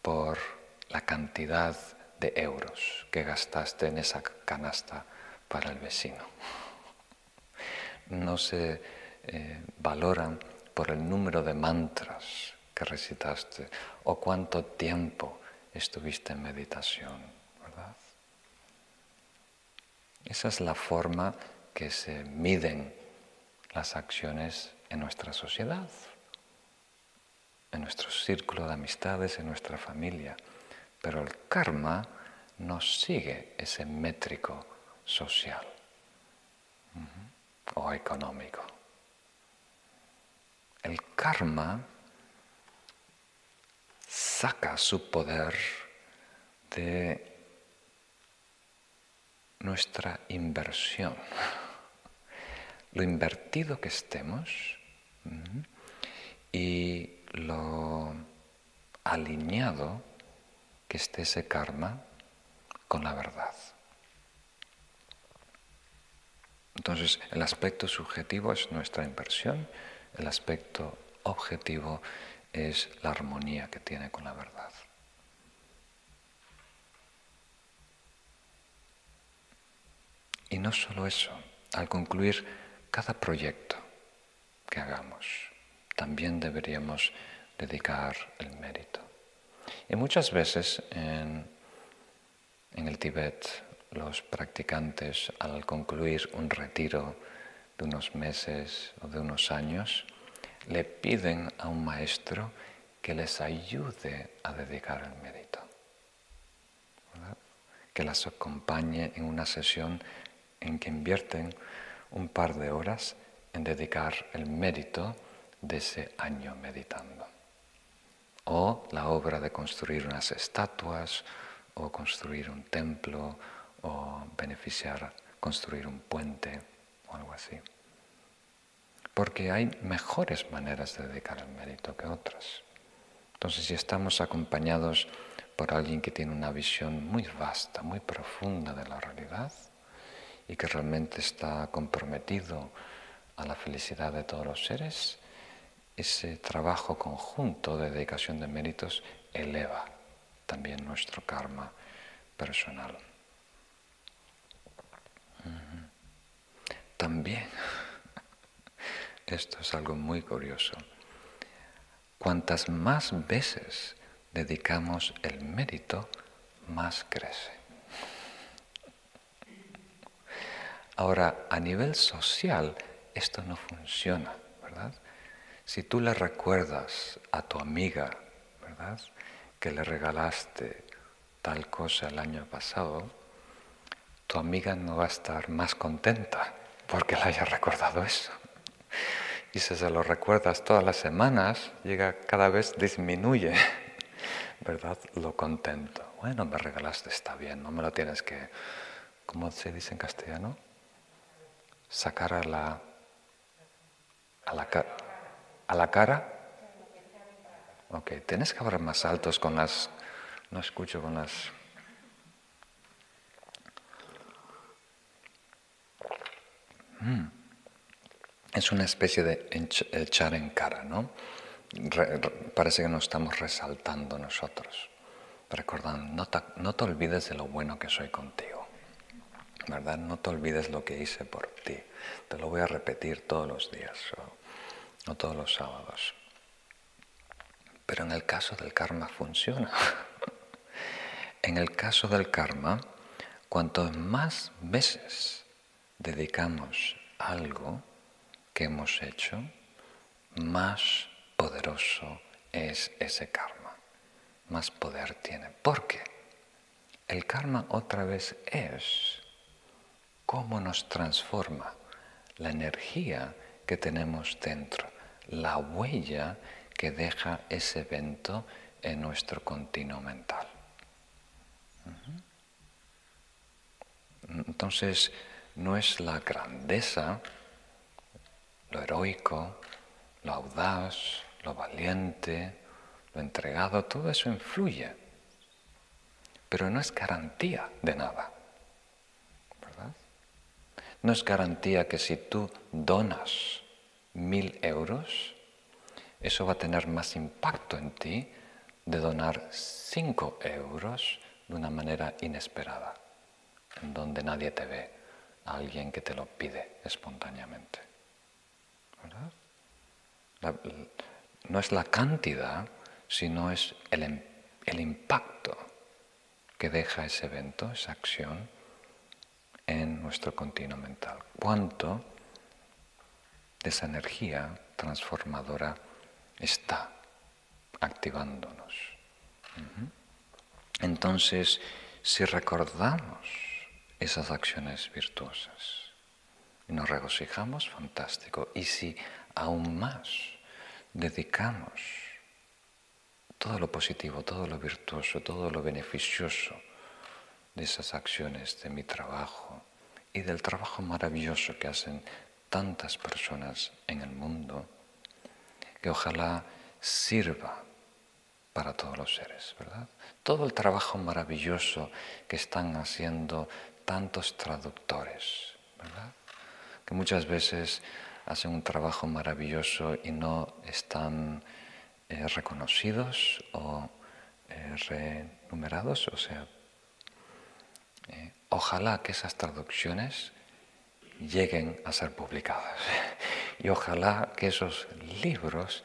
por la cantidad de euros que gastaste en esa canasta para el vecino. No se eh, valoran por el número de mantras que recitaste o cuánto tiempo estuviste en meditación, ¿verdad? Esa es la forma que se miden las acciones en nuestra sociedad, en nuestro círculo de amistades, en nuestra familia. Pero el karma no sigue ese métrico social o económico. El karma saca su poder de nuestra inversión. Lo invertido que estemos y lo alineado que esté ese karma con la verdad. Entonces, el aspecto subjetivo es nuestra inversión, el aspecto objetivo es la armonía que tiene con la verdad. Y no solo eso, al concluir cada proyecto que hagamos, también deberíamos dedicar el mérito. Y muchas veces en, el Tíbet los practicantes al concluir un retiro de unos meses o de unos años, le piden a un maestro que les ayude a dedicar el mérito, que las acompañe en una sesión en que invierten un par de horas en dedicar el mérito de ese año meditando. O la obra de construir unas estatuas, o construir un templo, o beneficiar, construir un puente, o algo así. Porque hay mejores maneras de dedicar el mérito que otras. Entonces, si estamos acompañados por alguien que tiene una visión muy vasta, muy profunda de la realidad, y que realmente está comprometido a la felicidad de todos los seres, ese trabajo conjunto de dedicación de méritos eleva también nuestro karma personal. También, esto es algo muy curioso, cuantas más veces dedicamos el mérito, más crece. Ahora, a nivel social, esto no funciona, ¿verdad? Si tú le recuerdas a tu amiga, ¿verdad? Que le regalaste tal cosa el año pasado, tu amiga no va a estar más contenta porque le haya recordado eso. Y si se lo recuerdas todas las semanas, llega cada vez disminuye, ¿verdad? Lo contento. Bueno, me regalaste, está bien, no me lo tienes que, ¿cómo se dice en castellano? sacar a la, a la, a la cara. Ok, tienes que hablar más altos con las, no escucho con las... Mm. Es una especie de echar en cara, ¿no? parece que nos estamos resaltando nosotros, recordando, no te, no te olvides de lo bueno que soy contigo, ¿verdad? No te olvides lo que hice por ti. Te lo voy a repetir todos los días o, o todos los sábados. Pero en el caso del karma funciona. en el caso del karma, cuanto más veces dedicamos algo que hemos hecho, más poderoso es ese karma, más poder tiene. ¿Por qué? El karma otra vez es cómo nos transforma la energía que tenemos dentro, la huella que deja ese evento en nuestro continuo mental. Entonces, no es la grandeza, lo heroico, lo audaz, lo valiente, lo entregado, todo eso influye, pero no es garantía de nada. ¿verdad? No es garantía que si tú donas mil euros, eso va a tener más impacto en ti de donar cinco euros de una manera inesperada, en donde nadie te ve, alguien que te lo pide espontáneamente. No es la cantidad, sino es el, el impacto que deja ese evento, esa acción, en nuestro continuo mental. ¿Cuánto de esa energía transformadora está activándonos? Entonces, si recordamos esas acciones virtuosas y nos regocijamos, fantástico. Y si aún más dedicamos todo lo positivo, todo lo virtuoso, todo lo beneficioso de esas acciones, de mi trabajo y del trabajo maravilloso que hacen tantas personas en el mundo, que ojalá sirva para todos los seres, ¿verdad? Todo el trabajo maravilloso que están haciendo tantos traductores, ¿verdad? Que muchas veces hacen un trabajo maravilloso y no están eh, reconocidos o eh, renumerados. O sea, eh, ojalá que esas traducciones lleguen a ser publicadas y ojalá que esos libros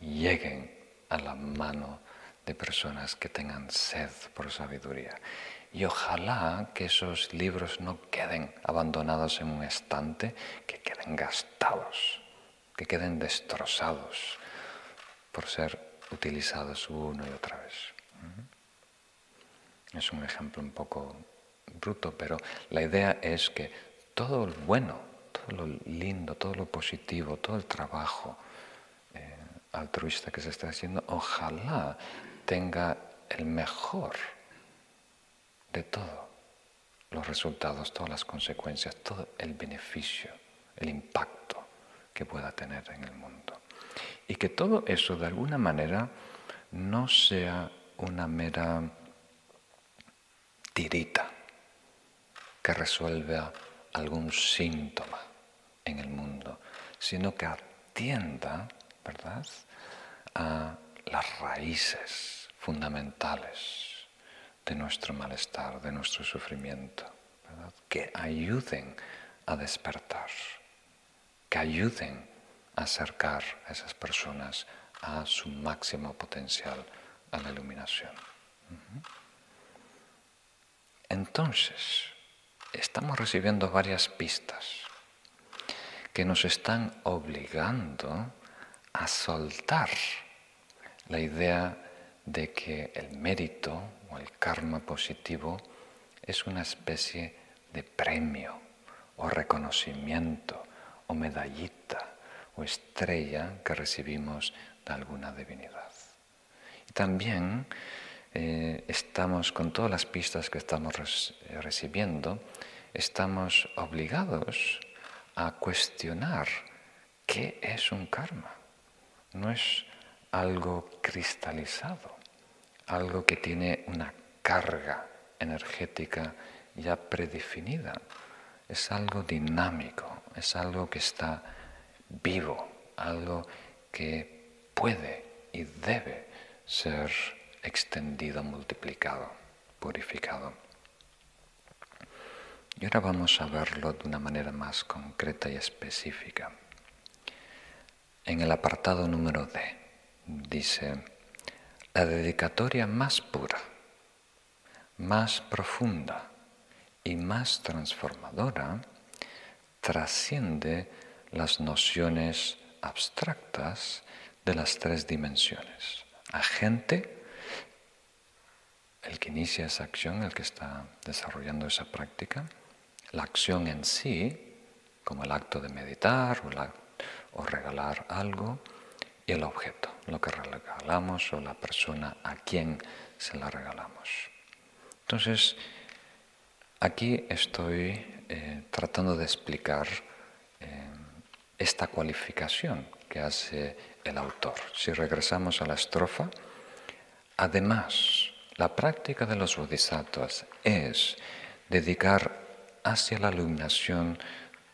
lleguen a la mano de personas que tengan sed por sabiduría. Y ojalá que esos libros no queden abandonados en un estante, que queden gastados, que queden destrozados por ser utilizados uno y otra vez. Es un ejemplo un poco bruto, pero la idea es que todo lo bueno, todo lo lindo, todo lo positivo, todo el trabajo eh, altruista que se está haciendo, ojalá tenga el mejor de todo los resultados, todas las consecuencias, todo el beneficio, el impacto que pueda tener en el mundo. Y que todo eso de alguna manera no sea una mera tirita que resuelva algún síntoma en el mundo, sino que atienda, ¿verdad?, a las raíces fundamentales de nuestro malestar, de nuestro sufrimiento, que ayuden a despertar, que ayuden a acercar a esas personas a su máximo potencial, a la iluminación. Entonces, estamos recibiendo varias pistas que nos están obligando a soltar la idea de que el mérito o el karma positivo es una especie de premio o reconocimiento o medallita o estrella que recibimos de alguna divinidad. Y también eh, estamos, con todas las pistas que estamos recibiendo, estamos obligados a cuestionar qué es un karma. No es algo cristalizado algo que tiene una carga energética ya predefinida. Es algo dinámico, es algo que está vivo, algo que puede y debe ser extendido, multiplicado, purificado. Y ahora vamos a verlo de una manera más concreta y específica. En el apartado número D dice, la dedicatoria más pura, más profunda y más transformadora trasciende las nociones abstractas de las tres dimensiones. Agente, el que inicia esa acción, el que está desarrollando esa práctica, la acción en sí, como el acto de meditar o, regalar algo, y el objeto, lo que regalamos o la persona a quien se la regalamos. Entonces, aquí estoy eh, tratando de explicar eh, esta cualificación que hace el autor. Si regresamos a la estrofa, además, la práctica de los bodhisattvas es dedicar hacia la iluminación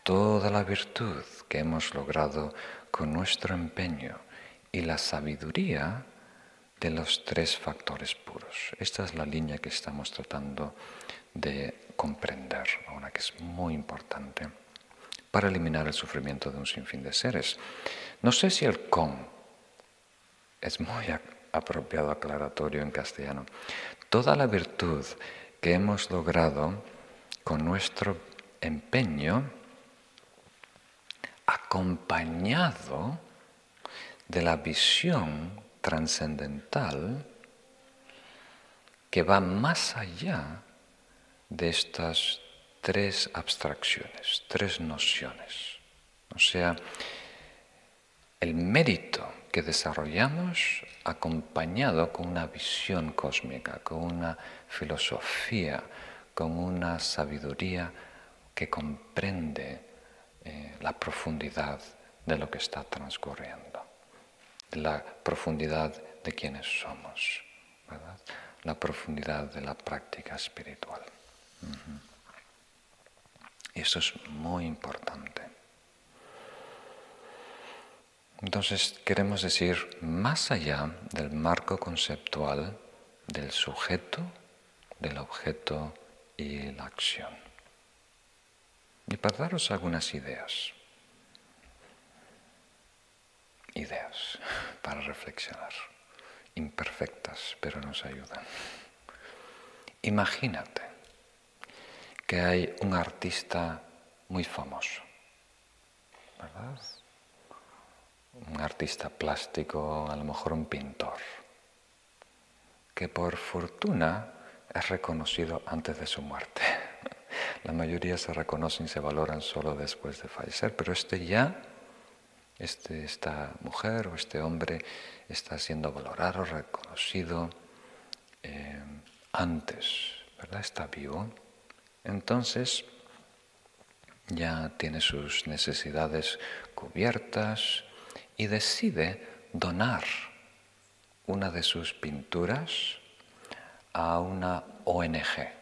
toda la virtud que hemos logrado con nuestro empeño y la sabiduría de los tres factores puros. Esta es la línea que estamos tratando de comprender ahora, que es muy importante para eliminar el sufrimiento de un sinfín de seres. No sé si el con es muy apropiado aclaratorio en castellano. Toda la virtud que hemos logrado con nuestro empeño acompañado de la visión trascendental que va más allá de estas tres abstracciones, tres nociones. O sea, el mérito que desarrollamos acompañado con una visión cósmica, con una filosofía, con una sabiduría que comprende eh, la profundidad de lo que está transcurriendo, la profundidad de quienes somos, la profundidad de la práctica espiritual. Y eso es muy importante. Entonces queremos decir, más allá del marco conceptual del sujeto, del objeto y la acción. Y para daros algunas ideas, ideas para reflexionar, imperfectas, pero nos ayudan. Imagínate que hay un artista muy famoso, ¿verdad? Un artista plástico, a lo mejor un pintor, que por fortuna es reconocido antes de su muerte. La mayoría se reconocen y se valoran solo después de fallecer, pero este ya, este, esta mujer o este hombre está siendo valorado, reconocido eh, antes, ¿verdad? Está vivo. Entonces ya tiene sus necesidades cubiertas y decide donar una de sus pinturas a una ONG.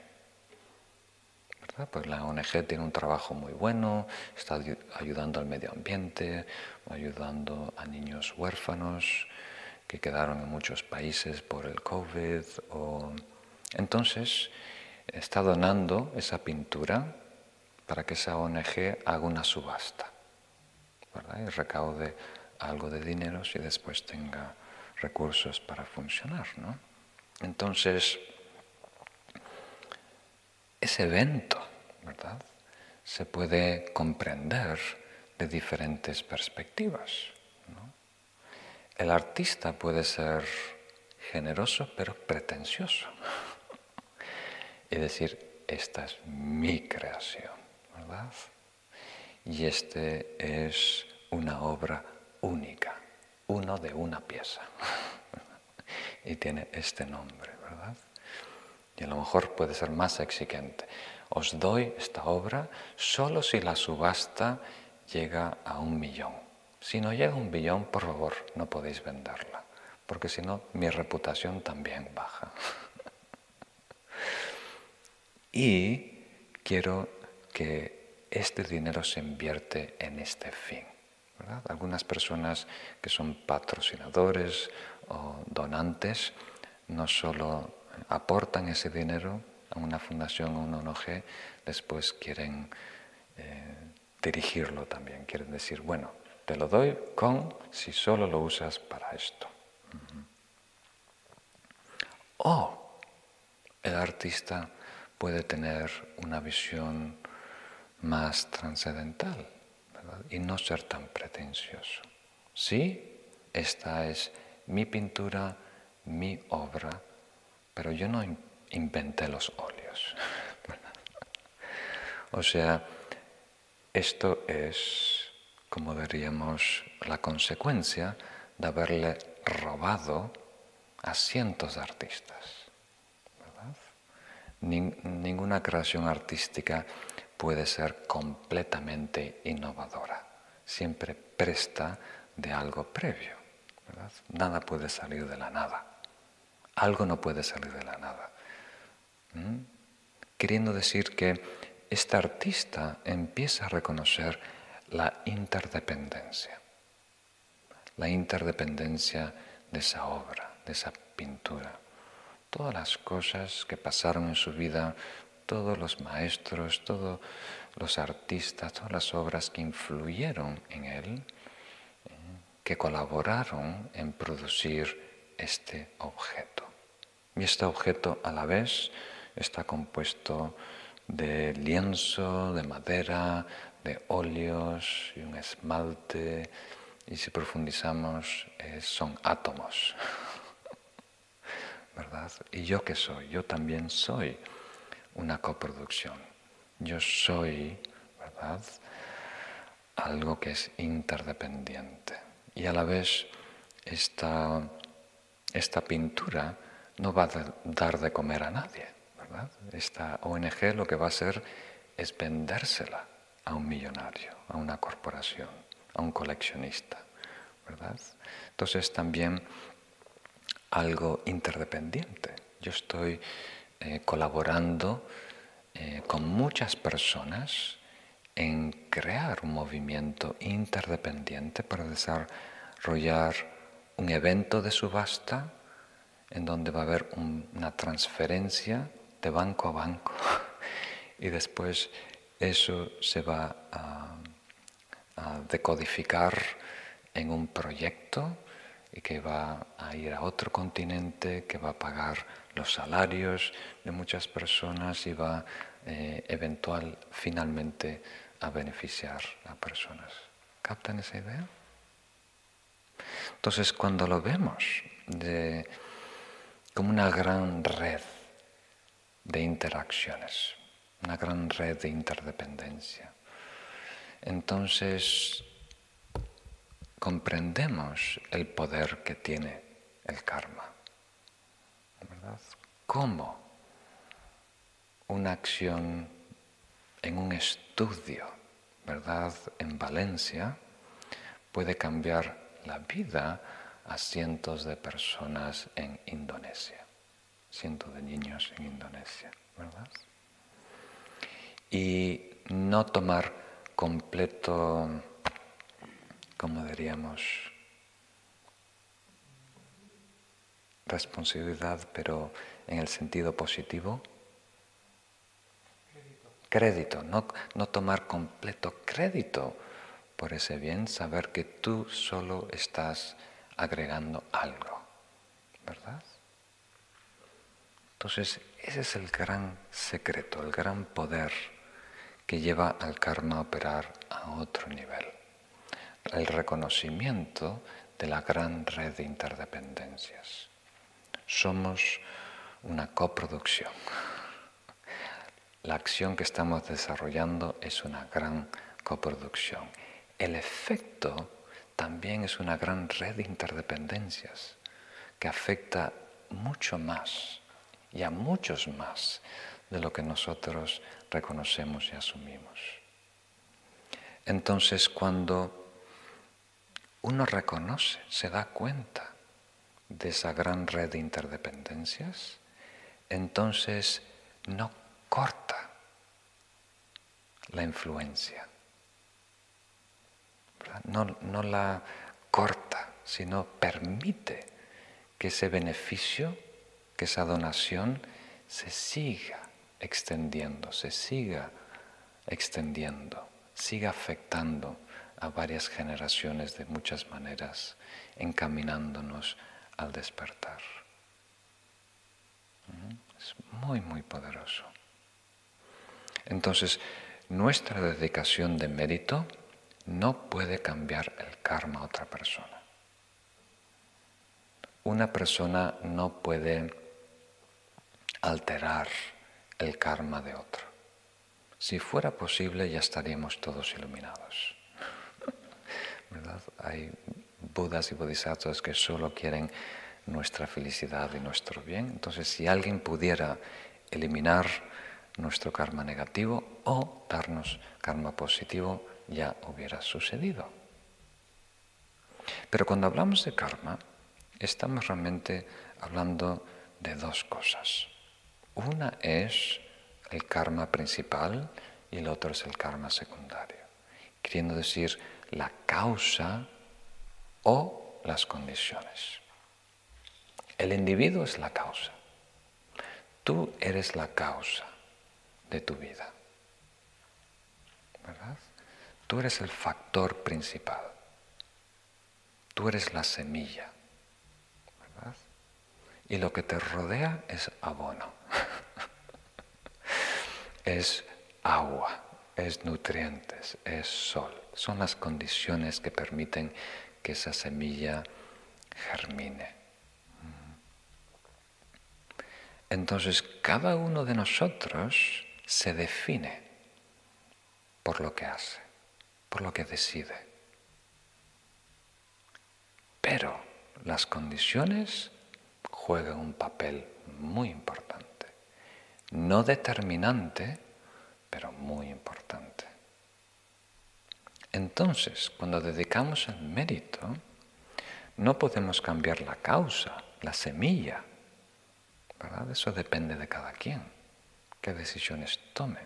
Pues la ONG tiene un trabajo muy bueno, está ayudando al medio ambiente, ayudando a niños huérfanos que quedaron en muchos países por el COVID. Entonces, está donando esa pintura para que esa ONG haga una subasta y recaude algo de dinero y después tenga recursos para funcionar. ¿no? Entonces, ese evento, ¿verdad? Se puede comprender de diferentes perspectivas. El artista puede ser generoso pero pretencioso y decir, esta es mi creación, ¿verdad? Y este es una obra única, uno de una pieza. y tiene este nombre, ¿verdad? Y a lo mejor puede ser más exigente. Os doy esta obra solo si la subasta llega a un millón. Si no llega a un billón, por favor, no podéis venderla, porque si no, mi reputación también baja. y quiero que este dinero se invierte en este fin. Algunas personas que son patrocinadores o donantes no solo aportan ese dinero a una fundación o una ONG, después quieren eh, dirigirlo también, quieren decir, bueno, te lo doy con si solo lo usas para esto. O el artista puede tener una visión más trascendental y no ser tan pretencioso. Sí, esta es mi pintura, mi obra, pero yo no inventé los óleos. o sea, esto es, como diríamos, la consecuencia de haberle robado a cientos de artistas. ninguna creación artística puede ser completamente innovadora. Siempre presta de algo previo. Nada puede salir de la nada. Algo no puede salir de la nada. ¿Mm? Queriendo decir que este artista empieza a reconocer la interdependencia. La interdependencia de esa obra, de esa pintura. Todas las cosas que pasaron en su vida todos los maestros, todos los artistas, todas las obras que influyeron en él, eh, que colaboraron en producir este objeto. Y este objeto a la vez está compuesto de lienzo, de madera, de óleos y un esmalte, y si profundizamos eh, son átomos. ¿Verdad? ¿Y yo qué soy? Yo también soy una coproducción. Yo soy, ¿verdad? Algo que es interdependiente. Y a la vez esta, esta pintura no va a dar de comer a nadie, Esta ONG lo que va a hacer es vendérsela a un millonario, a una corporación, a un coleccionista, ¿verdad? Entonces también algo interdependiente. Yo estoy eh, colaborando eh, con muchas personas en crear un movimiento interdependiente para desarrollar un evento de subasta en donde va a haber una transferencia de banco a banco y después eso se va a decodificar en un proyecto y que va a ir a otro continente, que va a pagar los salarios de muchas personas y va eh, eventual finalmente a beneficiar a personas. ¿Captan esa idea? Entonces cuando lo vemos de, como una gran red de interacciones, una gran red de interdependencia, entonces comprendemos el poder que tiene el karma. ¿verdad? ¿Cómo una acción en un estudio, ¿verdad?, en Valencia puede cambiar la vida a cientos de personas en Indonesia, cientos de niños en Indonesia, ¿verdad? Y no tomar completo como diríamos, responsabilidad, pero en el sentido positivo. Crédito, no, no tomar completo crédito por ese bien, saber que tú solo estás agregando algo, ¿verdad? Entonces, ese es el gran secreto, el gran poder que lleva al karma a operar a otro nivel el reconocimiento de la gran red de interdependencias. Somos una coproducción. La acción que estamos desarrollando es una gran coproducción. El efecto también es una gran red de interdependencias que afecta mucho más y a muchos más de lo que nosotros reconocemos y asumimos. Entonces, cuando uno reconoce, se da cuenta de esa gran red de interdependencias, entonces no corta la influencia. No, no la corta, sino permite que ese beneficio, que esa donación se siga extendiendo, se siga extendiendo, siga afectando a varias generaciones de muchas maneras, encaminándonos al despertar. Es muy, muy poderoso. Entonces, nuestra dedicación de mérito no puede cambiar el karma a otra persona. Una persona no puede alterar el karma de otro. Si fuera posible ya estaríamos todos iluminados. Hay budas y bodhisattvas que solo quieren nuestra felicidad y nuestro bien. Entonces, si alguien pudiera eliminar nuestro karma negativo o darnos karma positivo, ya hubiera sucedido. Pero cuando hablamos de karma, estamos realmente hablando de dos cosas. Una es el karma principal y el otro es el karma secundario, queriendo decir la causa o las condiciones. El individuo es la causa. Tú eres la causa de tu vida. ¿Verdad? Tú eres el factor principal. Tú eres la semilla. Y lo que te rodea es abono. es agua, es nutrientes, es sol. Son las condiciones que permiten que esa semilla germine. Entonces cada uno de nosotros se define por lo que hace, por lo que decide. Pero las condiciones juegan un papel muy importante, no determinante, pero muy importante. Entonces, cuando dedicamos el mérito, no podemos cambiar la causa, la semilla, ¿verdad? Eso depende de cada quien, qué decisiones tome.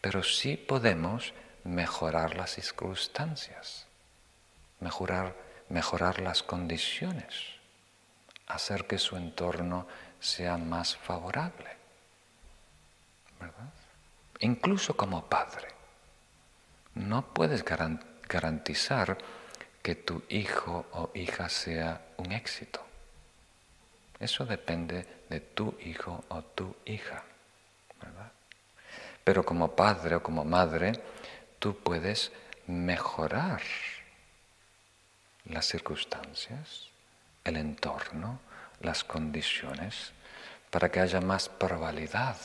Pero sí podemos mejorar las circunstancias, mejorar, mejorar las condiciones, hacer que su entorno sea más favorable. ¿Verdad? Incluso como padre, no puedes garantizar que tu hijo o hija sea un éxito. Eso depende de tu hijo o tu hija. ¿verdad? Pero como padre o como madre, tú puedes mejorar las circunstancias, el entorno, las condiciones, para que haya más probabilidad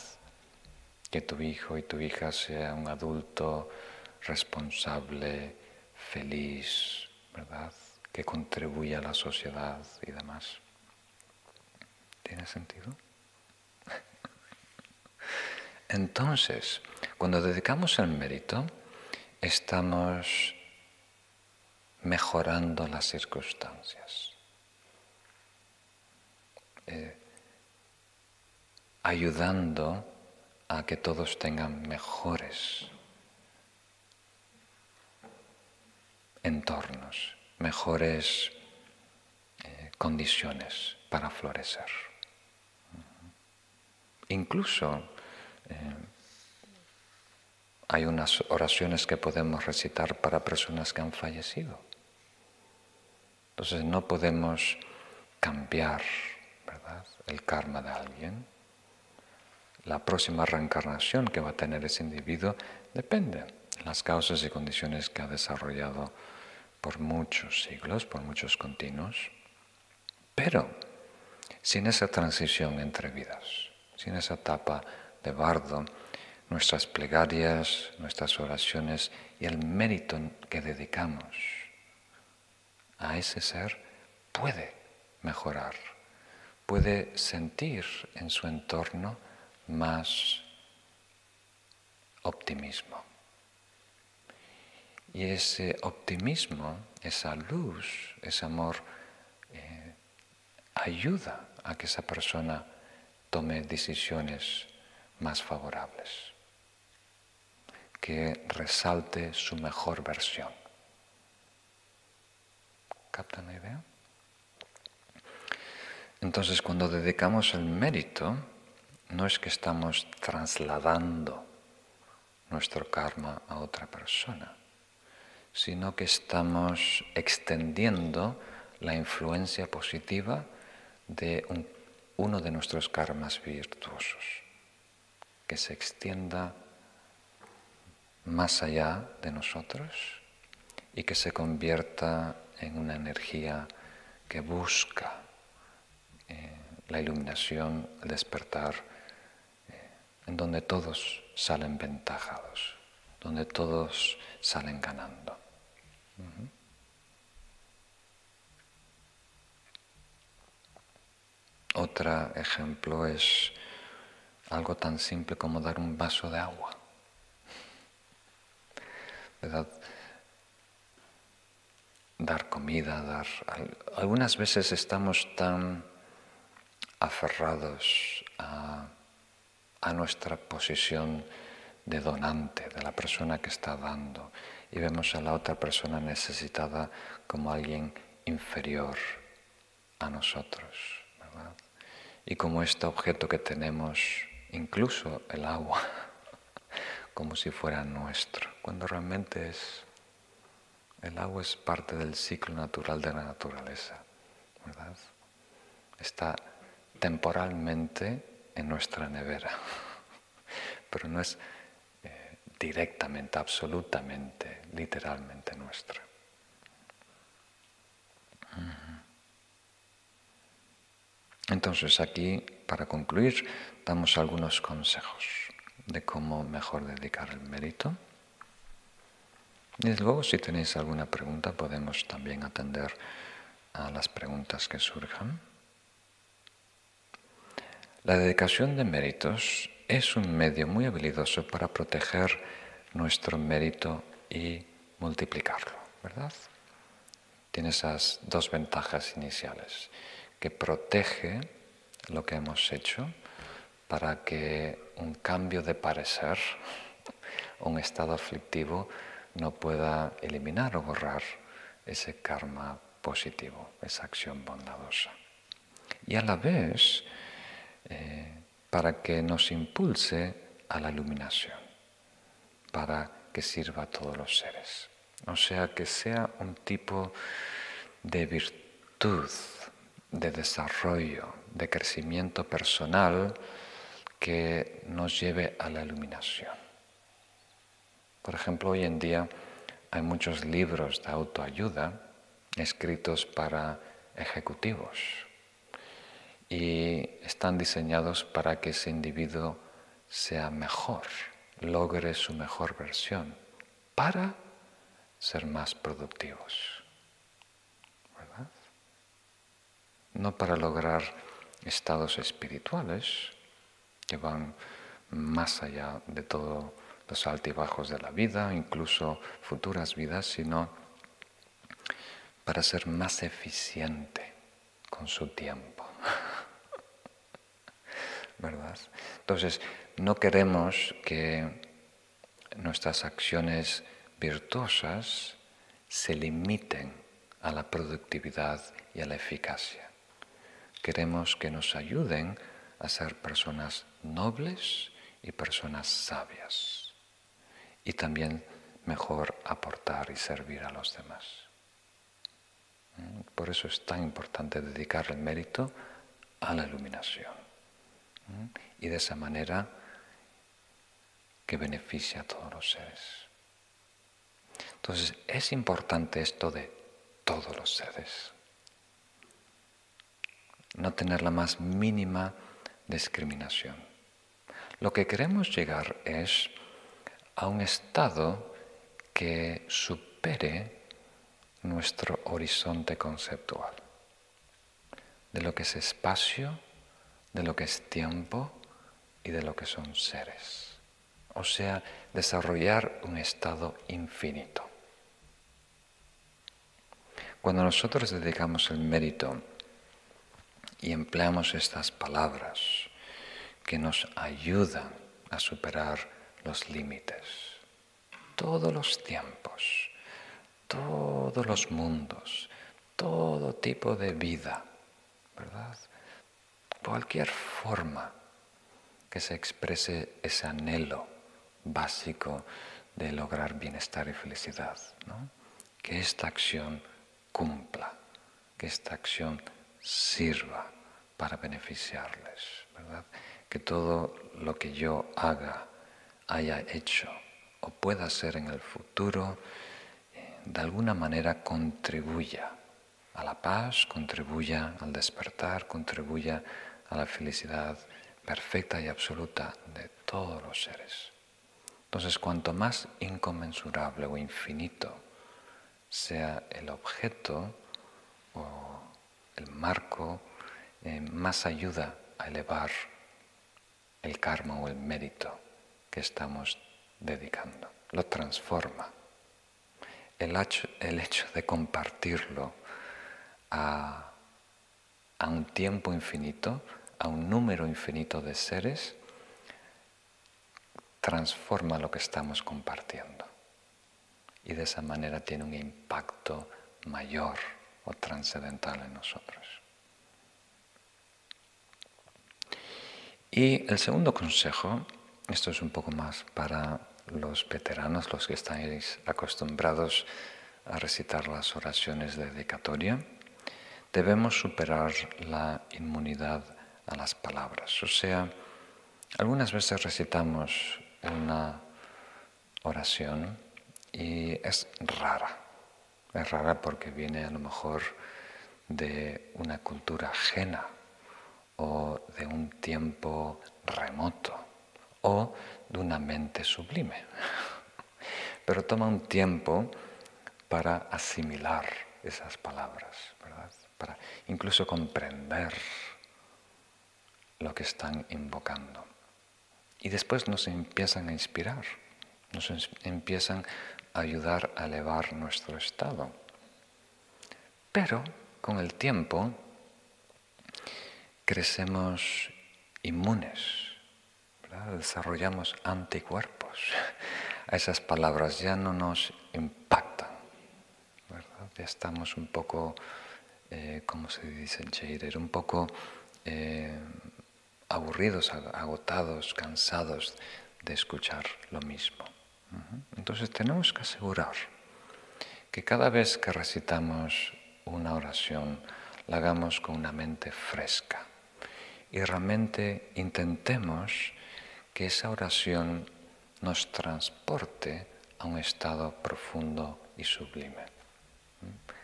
que tu hijo y tu hija sea un adulto responsable, feliz, ¿verdad? Que contribuya a la sociedad y demás. ¿Tiene sentido? Entonces, cuando dedicamos el mérito, estamos mejorando las circunstancias, eh, ayudando a que todos tengan mejores entornos, mejores eh, condiciones para florecer. Incluso eh, hay unas oraciones que podemos recitar para personas que han fallecido. Entonces no podemos cambiar ¿verdad? el karma de alguien. La próxima reencarnación que va a tener ese individuo depende de las causas y condiciones que ha desarrollado por muchos siglos, por muchos continuos. Pero sin esa transición entre vidas, sin esa etapa de bardo, nuestras plegarias, nuestras oraciones y el mérito que dedicamos a ese ser puede mejorar, puede sentir en su entorno más optimismo. Y ese optimismo, esa luz, ese amor, eh, ayuda a que esa persona tome decisiones más favorables. que resalte su mejor versión. ¿Captan la idea? Entonces, cuando dedicamos el mérito, no es que estamos trasladando nuestro karma a otra persona, sino que estamos extendiendo la influencia positiva de uno de nuestros karmas virtuosos, que se extienda más allá de nosotros y que se convierta en una energía que busca eh, la iluminación, el despertar, en donde todos salen ventajados, donde todos salen ganando. Otro ejemplo es algo tan simple como dar un vaso de agua. Dar comida, dar... Algunas veces estamos tan aferrados a, nuestra posición de donante, de la persona que está dando, y vemos a la otra persona necesitada como alguien inferior a nosotros. Y como este objeto que tenemos, incluso el agua, como si fuera nuestro, cuando realmente es, el agua es parte del ciclo natural de la naturaleza, ¿verdad? Está temporalmente en nuestra nevera, pero no es eh, directamente, absolutamente, literalmente nuestra. Entonces aquí, para concluir, damos algunos consejos de cómo mejor dedicar el mérito. Y luego, si tenéis alguna pregunta, podemos también atender a las preguntas que surjan. La dedicación de méritos es un medio muy habilidoso para proteger nuestro mérito y multiplicarlo, ¿verdad? Tiene esas dos ventajas iniciales, que protege lo que hemos hecho para que un cambio de parecer, un estado aflictivo, no pueda eliminar o borrar ese karma positivo, esa acción bondadosa. Y a la vez, eh, para que nos impulse a la iluminación, para que sirva a todos los seres. O sea, que sea un tipo de virtud, de desarrollo, de crecimiento personal que nos lleve a la iluminación. Por ejemplo, hoy en día hay muchos libros de autoayuda escritos para ejecutivos, y están diseñados para que ese individuo sea mejor, logre su mejor versión, para ser más productivos. ¿Verdad? No para lograr estados espirituales que van más allá de todos los altibajos de la vida, incluso futuras vidas, sino para ser más eficiente con su tiempo. Entonces, no queremos que nuestras acciones virtuosas se limiten a la productividad y a la eficacia. Queremos que nos ayuden a ser personas nobles y personas sabias. Y también mejor aportar y servir a los demás. Por eso es tan importante dedicar el mérito a la iluminación y de esa manera que beneficia a todos los seres. Entonces es importante esto de todos los seres. No tener la más mínima discriminación. Lo que queremos llegar es a un estado que supere nuestro horizonte conceptual, de lo que es espacio de lo que es tiempo y de lo que son seres. O sea, desarrollar un estado infinito. Cuando nosotros dedicamos el mérito y empleamos estas palabras que nos ayudan a superar los límites, todos los tiempos, todos los mundos, todo tipo de vida, ¿verdad? Cualquier forma que se exprese ese anhelo básico de lograr bienestar y felicidad, ¿no? que esta acción cumpla, que esta acción sirva para beneficiarles, ¿verdad? Que todo lo que yo haga, haya hecho o pueda ser en el futuro, eh, de alguna manera contribuya a la paz, contribuya al despertar, contribuya a la felicidad perfecta y absoluta de todos los seres. Entonces, cuanto más inconmensurable o infinito sea el objeto o el marco, eh, más ayuda a elevar el karma o el mérito que estamos dedicando. Lo transforma. El hecho, el hecho de compartirlo a, a un tiempo infinito, a un número infinito de seres, transforma lo que estamos compartiendo. Y de esa manera tiene un impacto mayor o trascendental en nosotros. Y el segundo consejo, esto es un poco más para los veteranos, los que estáis acostumbrados a recitar las oraciones de dedicatoria, debemos superar la inmunidad a las palabras. O sea, algunas veces recitamos una oración y es rara. Es rara porque viene a lo mejor de una cultura ajena o de un tiempo remoto o de una mente sublime. Pero toma un tiempo para asimilar esas palabras. Para incluso comprender lo que están invocando. Y después nos empiezan a inspirar, nos empiezan a ayudar a elevar nuestro estado. Pero con el tiempo crecemos inmunes, desarrollamos anticuerpos. A esas palabras ya no nos impactan, ya estamos un poco, eh, como se dice en Scheider, un poco eh, aburridos, agotados, cansados de escuchar lo mismo. Entonces tenemos que asegurar que cada vez que recitamos una oración, la hagamos con una mente fresca y realmente intentemos que esa oración nos transporte a un estado profundo y sublime.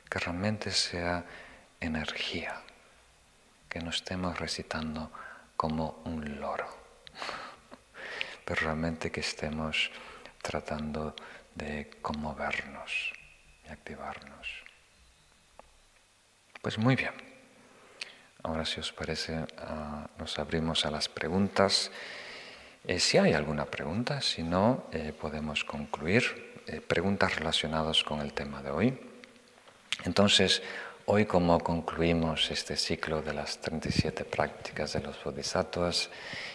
Que realmente sea energía, que no estemos recitando como un loro, pero realmente que estemos tratando de conmovernos y activarnos. Pues muy bien. Ahora, si os parece, ah, nos abrimos a las preguntas. Eh, si hay alguna pregunta, si no, eh, podemos concluir. Eh, preguntas relacionadas con el tema de hoy. Entonces, Hoy, como concluimos este ciclo de las 37 prácticas de los bodhisattvas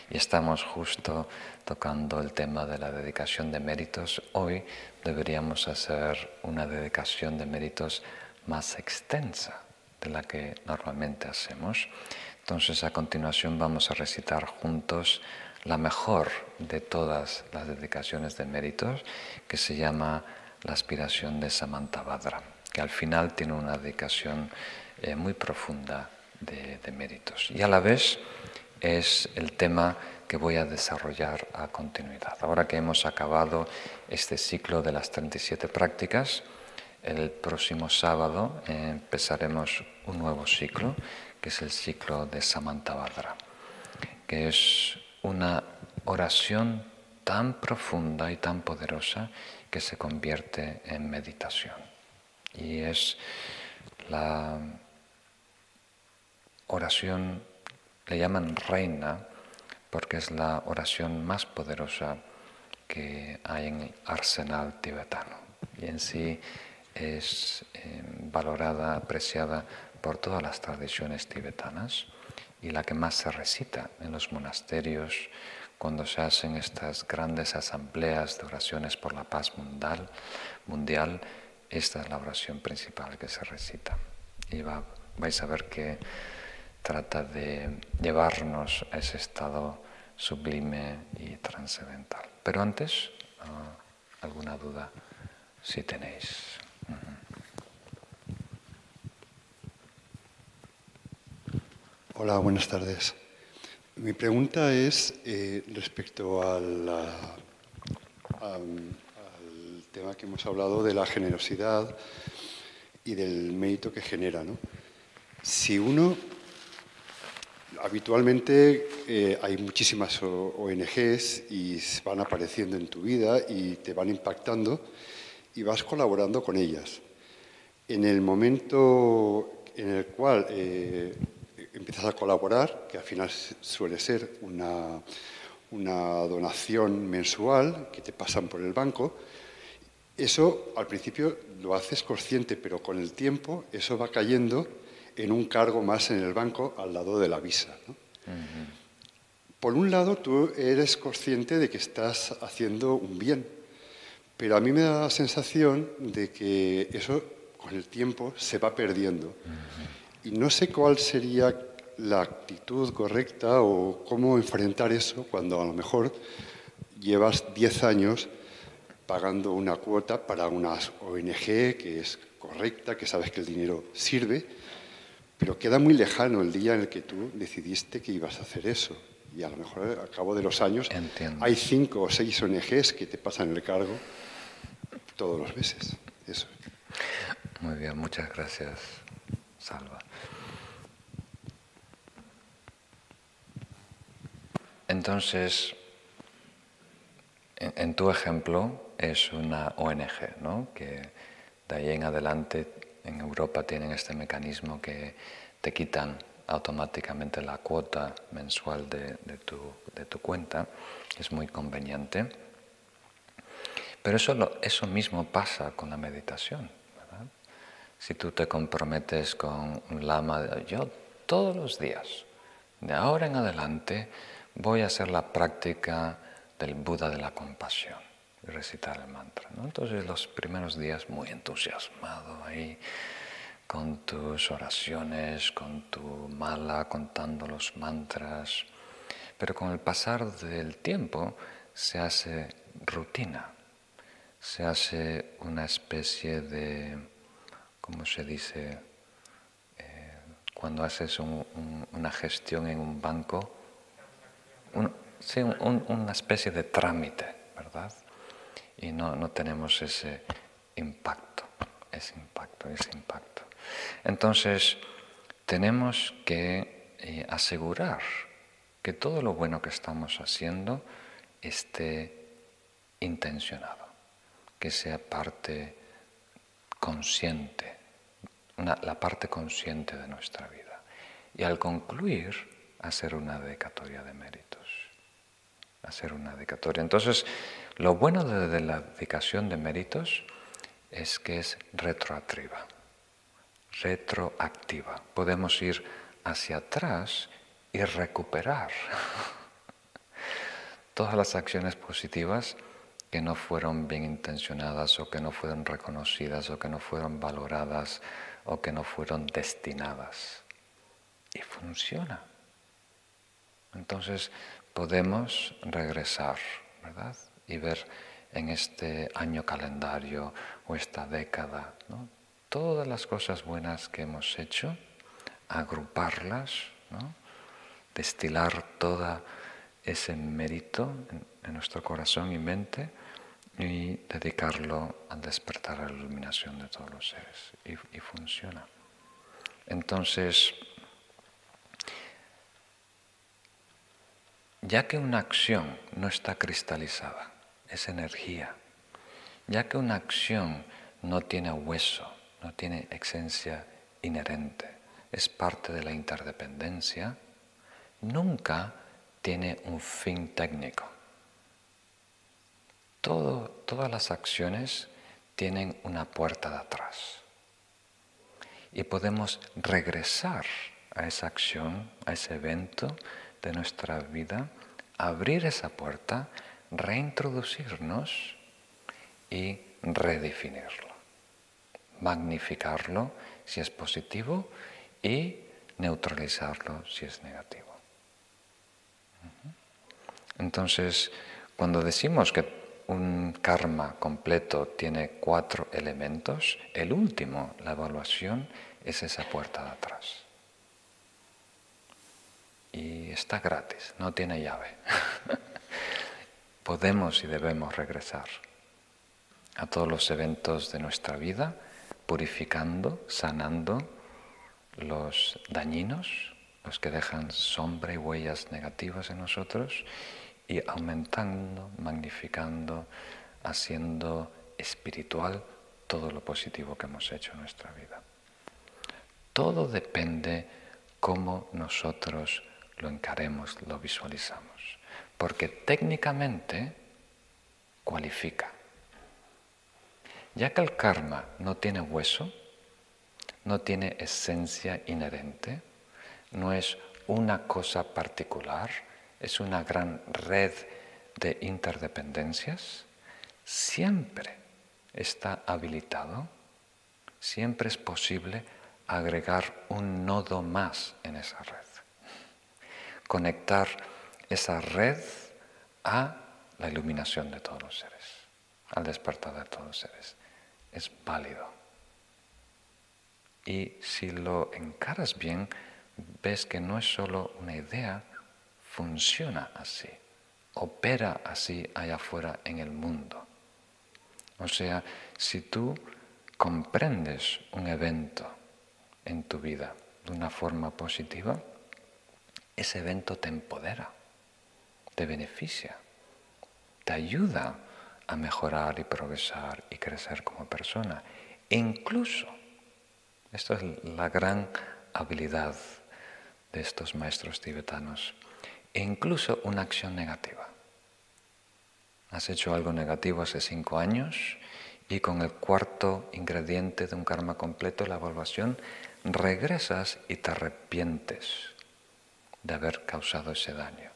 y estamos justo tocando el tema de la dedicación de méritos, hoy deberíamos hacer una dedicación de méritos más extensa de la que normalmente hacemos. Entonces, a continuación vamos a recitar juntos la mejor de todas las dedicaciones de méritos, que se llama la aspiración de Samantabhadra que al final tiene una dedicación eh, muy profunda de, méritos. Y a la vez es el tema que voy a desarrollar a continuidad. Ahora que hemos acabado este ciclo de las 37 prácticas, el próximo sábado eh, empezaremos un nuevo ciclo, que es el ciclo de Samantabhadra, que es una oración tan profunda y tan poderosa que se convierte en meditación y es la oración, le llaman reina, porque es la oración más poderosa que hay en el arsenal tibetano. Y en sí es eh, valorada, apreciada por todas las tradiciones tibetanas y la que más se recita en los monasterios cuando se hacen estas grandes asambleas de oraciones por la paz mundial esta es la oración principal que se recita. Y vais a ver que trata de llevarnos a ese estado sublime y trascendental. Pero antes, ah, alguna duda si tenéis. Hola, buenas tardes. Mi pregunta es eh, respecto al tema que hemos hablado de la generosidad y del mérito que genera. Si uno, habitualmente eh, hay muchísimas ONGs y van apareciendo en tu vida y te van impactando y vas colaborando con ellas. En el momento en el cual eh, empiezas a colaborar, que al final suele ser una, una donación mensual que te pasan por el banco, eso al principio lo haces consciente, pero con el tiempo eso va cayendo en un cargo más en el banco al lado de la visa. Por un lado, tú eres consciente de que estás haciendo un bien, pero a mí me da la sensación de que eso con el tiempo se va perdiendo. Y no sé cuál sería la actitud correcta o cómo enfrentar eso cuando a lo mejor llevas 10 años pagando una cuota para una ONG que es correcta, que sabes que el dinero sirve, pero queda muy lejano el día en el que tú decidiste que ibas a hacer eso. Y a lo mejor al cabo de los años hay cinco o seis ONGs que te pasan el cargo todos los meses. Eso. Muy bien, muchas gracias, Salva. Entonces, en, tu ejemplo es una ONG, ¿no? que de ahí en adelante en Europa tienen este mecanismo que te quitan automáticamente la cuota mensual de, tu, de tu, cuenta. Es muy conveniente. Pero eso, eso mismo pasa con la meditación. ¿verdad? Si tú te comprometes con un lama, yo todos los días, de ahora en adelante, voy a hacer la práctica del Buda de la compasión y recitar el mantra. Entonces los primeros días muy entusiasmado ahí con tus oraciones, con tu mala, contando los mantras, pero con el pasar del tiempo se hace rutina, se hace una especie de, ¿cómo se dice? Eh, cuando haces una gestión en un banco, sí, una especie de trámite, ¿verdad? Y no, no tenemos ese impacto, ese impacto, ese impacto. Entonces, tenemos que eh, asegurar que todo lo bueno que estamos haciendo esté intencionado, que sea parte consciente, la parte consciente de nuestra vida. Y al concluir, hacer una dedicatoria de méritos. Hacer una dedicatoria. Entonces, lo bueno de, la dedicación de méritos es que es retroactiva. Retroactiva. Podemos ir hacia atrás y recuperar todas las acciones positivas que no fueron bien intencionadas o que no fueron reconocidas o que no fueron valoradas o que no fueron destinadas. Y funciona. Entonces podemos regresar, ¿verdad? Y ver en este año calendario o esta década, todas las cosas buenas que hemos hecho, agruparlas, destilar todo ese mérito en, nuestro corazón y mente y dedicarlo a despertar a la iluminación de todos los seres. y funciona. Entonces, Ya que una acción no está cristalizada, es energía, ya que una acción no tiene hueso, no tiene esencia inherente, es parte de la interdependencia, nunca tiene un fin técnico. todas las acciones tienen una puerta de atrás y podemos regresar a esa acción, a ese evento, de nuestra vida abrir esa puerta, reintroducirnos y redefinirlo, magnificarlo si es positivo y neutralizarlo si es negativo. Entonces, cuando decimos que un karma completo tiene cuatro elementos, el último, la evaluación, es esa puerta de atrás. Y está gratis, no tiene llave. Podemos y debemos regresar a todos los eventos de nuestra vida, purificando, sanando los dañinos, los que dejan sombra y huellas negativas en nosotros, y aumentando, magnificando, haciendo espiritual todo lo positivo que hemos hecho en nuestra vida. Todo depende cómo nosotros lo encaremos, lo visualizamos, porque técnicamente cualifica. Ya que el karma no tiene hueso, no tiene esencia inherente, no es una cosa particular, es una gran red de interdependencias, siempre está habilitado, siempre es posible agregar un nodo más en esa red. Conectar esa red a la iluminación de todos los seres, al despertar de todos los seres. Es válido. Y si lo encaras bien, ves que no es solo una idea, funciona así, opera así allá afuera en el mundo. O sea, si tú comprendes un evento en tu vida de una forma positiva, ese evento te empodera, te beneficia, te ayuda a mejorar y progresar y crecer como persona. E incluso, esto es la gran habilidad de estos maestros tibetanos, e incluso una acción negativa. Has hecho algo negativo hace cinco años y con el cuarto ingrediente de un karma completo, la evaluación, regresas y te arrepientes de haber causado ese daño.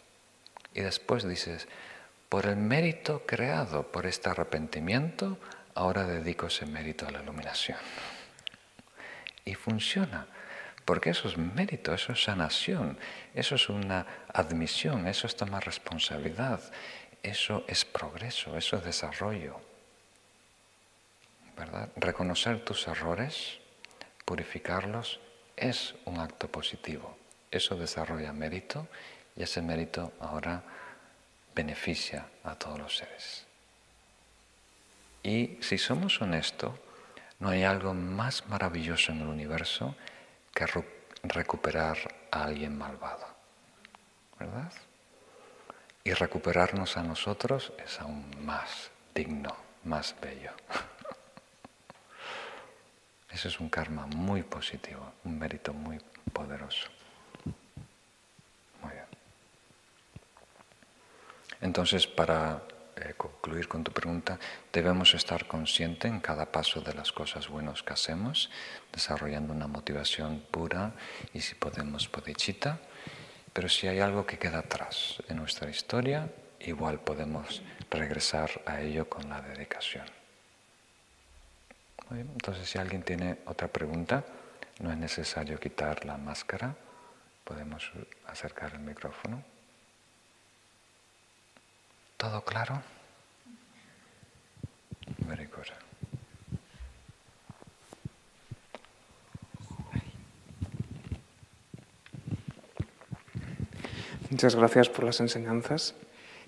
Y después dices, por el mérito creado por este arrepentimiento, ahora dedico ese mérito a la iluminación. Y funciona. Porque eso es mérito, eso es sanación, eso es una admisión, eso es tomar responsabilidad, eso es progreso, eso es desarrollo. ¿Verdad? Reconocer tus errores, purificarlos, es un acto positivo. Eso desarrolla mérito y ese mérito ahora beneficia a todos los seres. Y si somos honestos, no hay algo más maravilloso en el universo que recuperar a alguien malvado. ¿Verdad? Y recuperarnos a nosotros es aún más digno, más bello. Ese es un karma muy positivo, un mérito muy poderoso. Muy bien. Entonces, para eh, concluir con tu pregunta, debemos estar conscientes en cada paso de las cosas buenas que hacemos, desarrollando una motivación pura y si podemos bodhicitta, pero si hay algo que queda atrás en nuestra historia, igual podemos regresar a ello con la dedicación. Entonces si alguien tiene otra pregunta, no es necesario quitar la máscara, podemos acercar el micrófono. ¿Todo claro? Muchas gracias por las enseñanzas.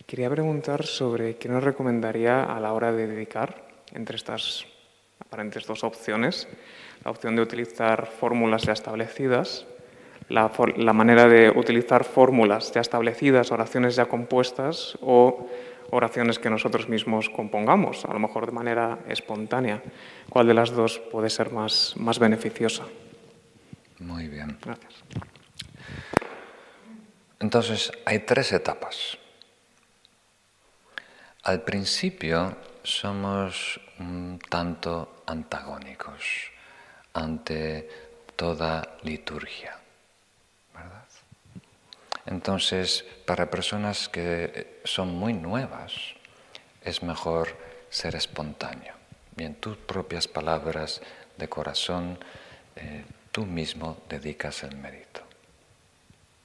Quería preguntar sobre qué nos recomendaría a la hora de dedicar entre estas aparentes dos opciones. La opción de utilizar fórmulas ya establecidas, la, la manera de utilizar fórmulas ya establecidas, oraciones ya compuestas o oraciones que nosotros mismos compongamos, a lo mejor de manera espontánea. ¿Cuál de las dos puede ser más, más beneficiosa? Muy bien. Gracias. Entonces, hay tres etapas. Al principio somos un tanto antagónicos ante toda liturgia. Entonces, para personas que son muy nuevas, es mejor ser espontáneo y en tus propias palabras de corazón, eh, tú mismo dedicas el mérito,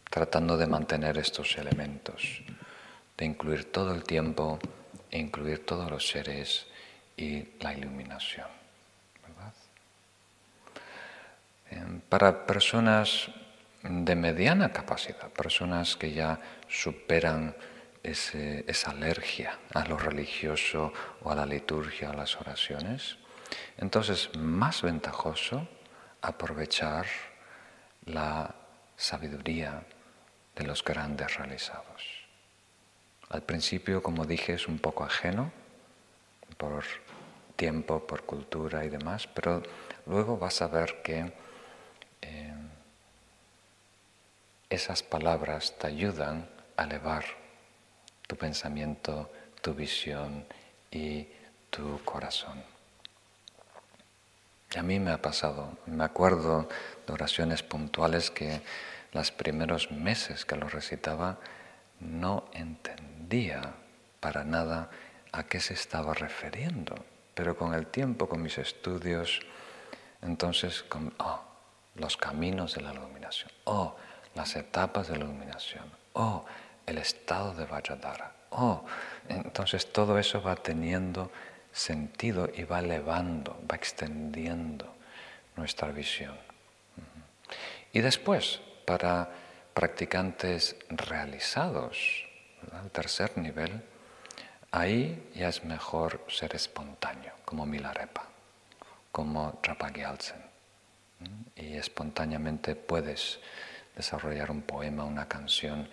tratando de mantener estos elementos, de incluir todo el tiempo, incluir todos los seres y la iluminación. Em, para personas de mediana capacidad, personas que ya superan esa alergia a lo religioso o a la liturgia, a las oraciones, entonces más ventajoso aprovechar la sabiduría de los grandes realizados. Al principio, como dije, es un poco ajeno por tiempo, por cultura y demás, pero luego vas a ver que eh, esas palabras te ayudan a elevar tu pensamiento, tu visión y tu corazón. A mí me ha pasado, me acuerdo de oraciones puntuales que los primeros meses que lo recitaba no entendía para nada a qué se estaba refiriendo, pero con el tiempo, con mis estudios, entonces, con, oh, los caminos de la iluminación, oh, las etapas de la iluminación, oh, el estado de Vajradhara, oh, entonces todo eso va teniendo sentido y va elevando, va extendiendo nuestra visión. Y después, para practicantes realizados, el tercer nivel, ahí ya es mejor ser espontáneo, como Milarepa, como Trapagyalsen. Y espontáneamente puedes desarrollar un poema, una canción,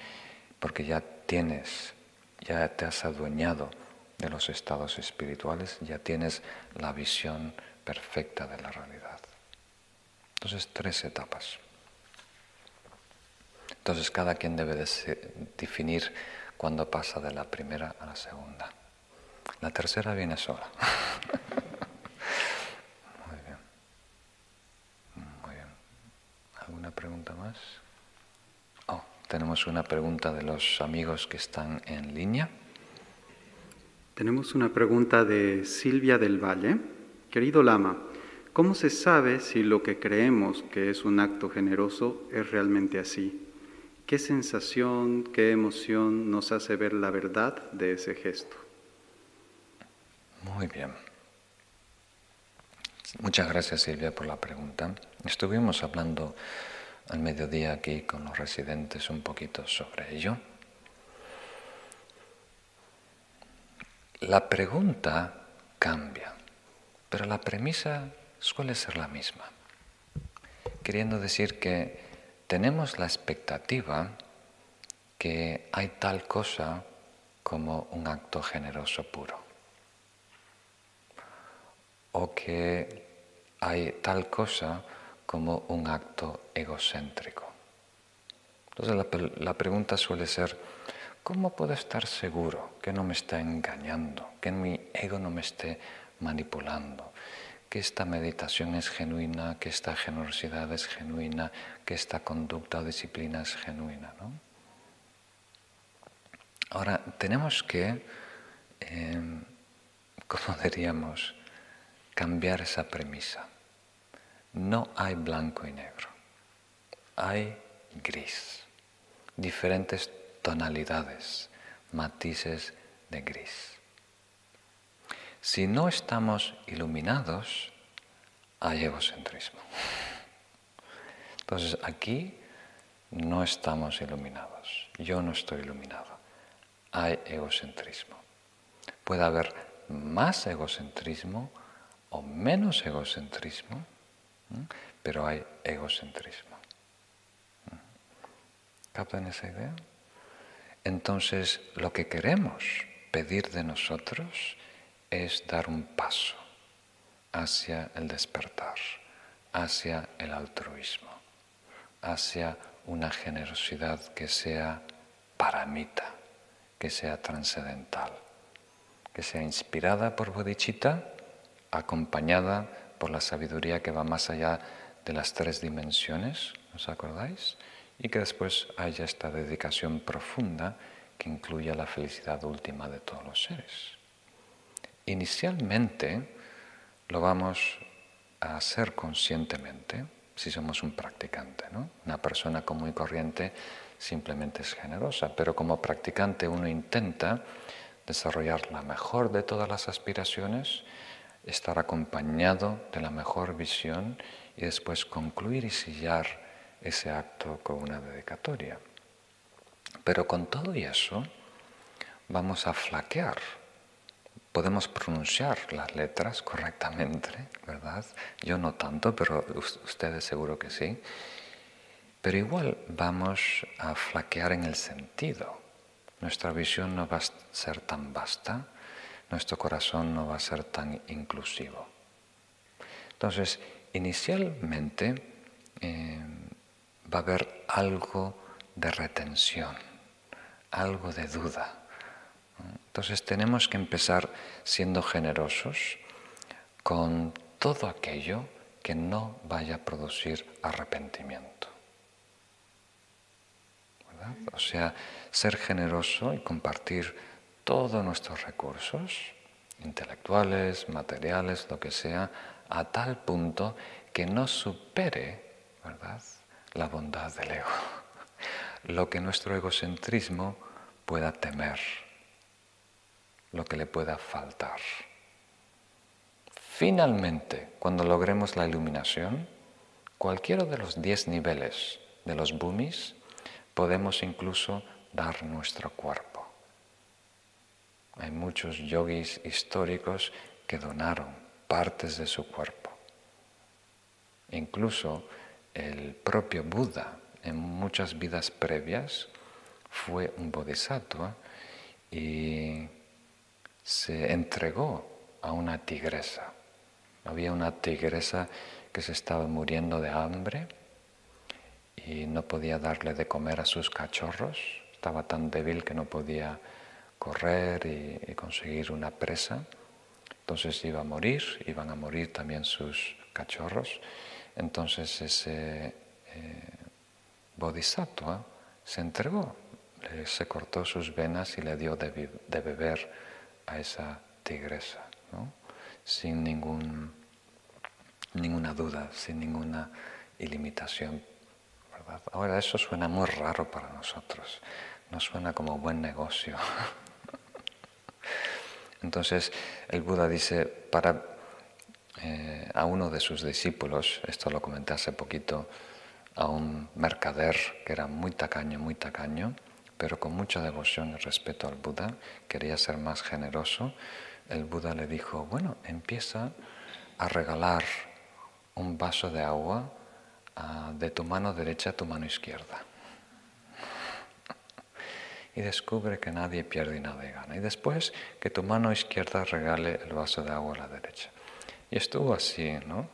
porque ya tienes, ya te has adueñado de los estados espirituales, ya tienes la visión perfecta de la realidad. Entonces, tres etapas. Entonces, cada quien debe definir cuándo pasa de la primera a la segunda. La tercera viene sola. Muy bien. Muy bien. ¿Alguna pregunta más? Tenemos una pregunta de los amigos que están en línea. Tenemos una pregunta de Silvia del Valle. Querido Lama, ¿cómo se sabe si lo que creemos que es un acto generoso es realmente así? ¿Qué sensación, qué emoción nos hace ver la verdad de ese gesto? Muy bien. Muchas gracias Silvia por la pregunta. Estuvimos hablando al mediodía aquí con los residentes un poquito sobre ello. La pregunta cambia, pero la premisa suele ser la misma, queriendo decir que tenemos la expectativa que hay tal cosa como un acto generoso puro, o que hay tal cosa como un acto egocéntrico. Entonces la, la pregunta suele ser, ¿Cómo puedo estar seguro que no me está engañando, que mi ego no me esté manipulando, que esta meditación es genuina, que esta generosidad es genuina, que esta conducta o disciplina es genuina? Ahora, tenemos que, em, ¿cómo diríamos?, cambiar esa premisa. No hay blanco y negro, hay gris, diferentes tonalidades, matices de gris. Si no estamos iluminados, hay egocentrismo. Entonces aquí no estamos iluminados. Yo no estoy iluminado. Hay egocentrismo. Puede haber más egocentrismo o menos egocentrismo, pero hay egocentrismo. ¿Captan esa idea? Entonces, lo que queremos pedir de nosotros es dar un paso hacia el despertar, hacia el altruismo, hacia una generosidad que sea paramita, que sea trascendental, que sea inspirada por bodhicitta, acompañada por la sabiduría que va más allá de las tres dimensiones, ¿os acordáis? Y que después haya esta dedicación profunda que incluya la felicidad última de todos los seres. Inicialmente lo vamos a hacer conscientemente si somos un practicante. ¿no? Una persona común y corriente simplemente es generosa, pero como practicante uno intenta desarrollar la mejor de todas las aspiraciones, estar acompañado de la mejor visión y después concluir y sellar ese acto con una dedicatoria. Pero con todo y eso vamos a flaquear. Podemos pronunciar las letras correctamente, ¿verdad? Yo no tanto, pero ustedes seguro que sí. Pero igual vamos a flaquear en el sentido. Nuestra visión no va a ser tan vasta, nuestro corazón no va a ser tan inclusivo. Entonces, inicialmente eh, va a haber algo de retención, algo de duda. Entonces tenemos que empezar siendo generosos con todo aquello que no vaya a producir arrepentimiento. O sea, ser generoso y compartir todos nuestros recursos, intelectuales, materiales, lo que sea, a tal punto que no supere, ¿verdad?, la bondad del ego, lo que nuestro egocentrismo pueda temer, lo que le pueda faltar. Finalmente, cuando logremos la iluminación, cualquiera de los diez niveles de los bumis, podemos incluso dar nuestro cuerpo. Hay muchos yogis históricos que donaron partes de su cuerpo. Incluso el propio Buda en muchas vidas previas fue un bodhisattva y se entregó a una tigresa. Había una tigresa que se estaba muriendo de hambre y no podía darle de comer a sus cachorros. Estaba tan débil que no podía correr y, conseguir una presa. Entonces iba a morir, iban a morir también sus cachorros. Entonces ese eh, bodhisattva se entregó, se cortó sus venas y le dio de, beber a esa tigresa, sin ningún, ninguna duda, sin ninguna ilimitación. Ahora eso suena muy raro para nosotros, no suena como buen negocio. Entonces el Buda dice, para eh, a uno de sus discípulos, esto lo comenté hace poquito, a un mercader que era muy tacaño, muy tacaño, pero con mucha devoción y respeto al Buda, quería ser más generoso, el Buda le dijo, bueno, empieza a regalar un vaso de agua ah, de tu mano derecha a tu mano izquierda y descubre que nadie pierde y nadie gana. Y después que tu mano izquierda regale el vaso de agua a la derecha. Y estuvo así, ¿no?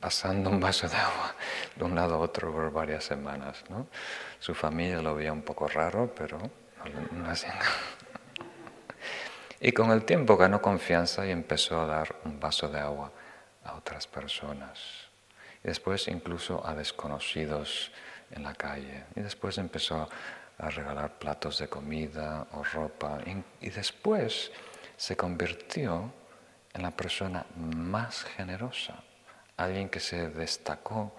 Pasando un vaso de agua de un lado a otro por varias semanas, ¿no? Su familia lo veía un poco raro, pero no, hacía nada. Y con el tiempo ganó confianza y empezó a dar un vaso de agua a otras personas. Y después incluso a desconocidos en la calle. Y después empezó a regalar platos de comida o ropa y después se convirtió en la persona más generosa, alguien que se destacó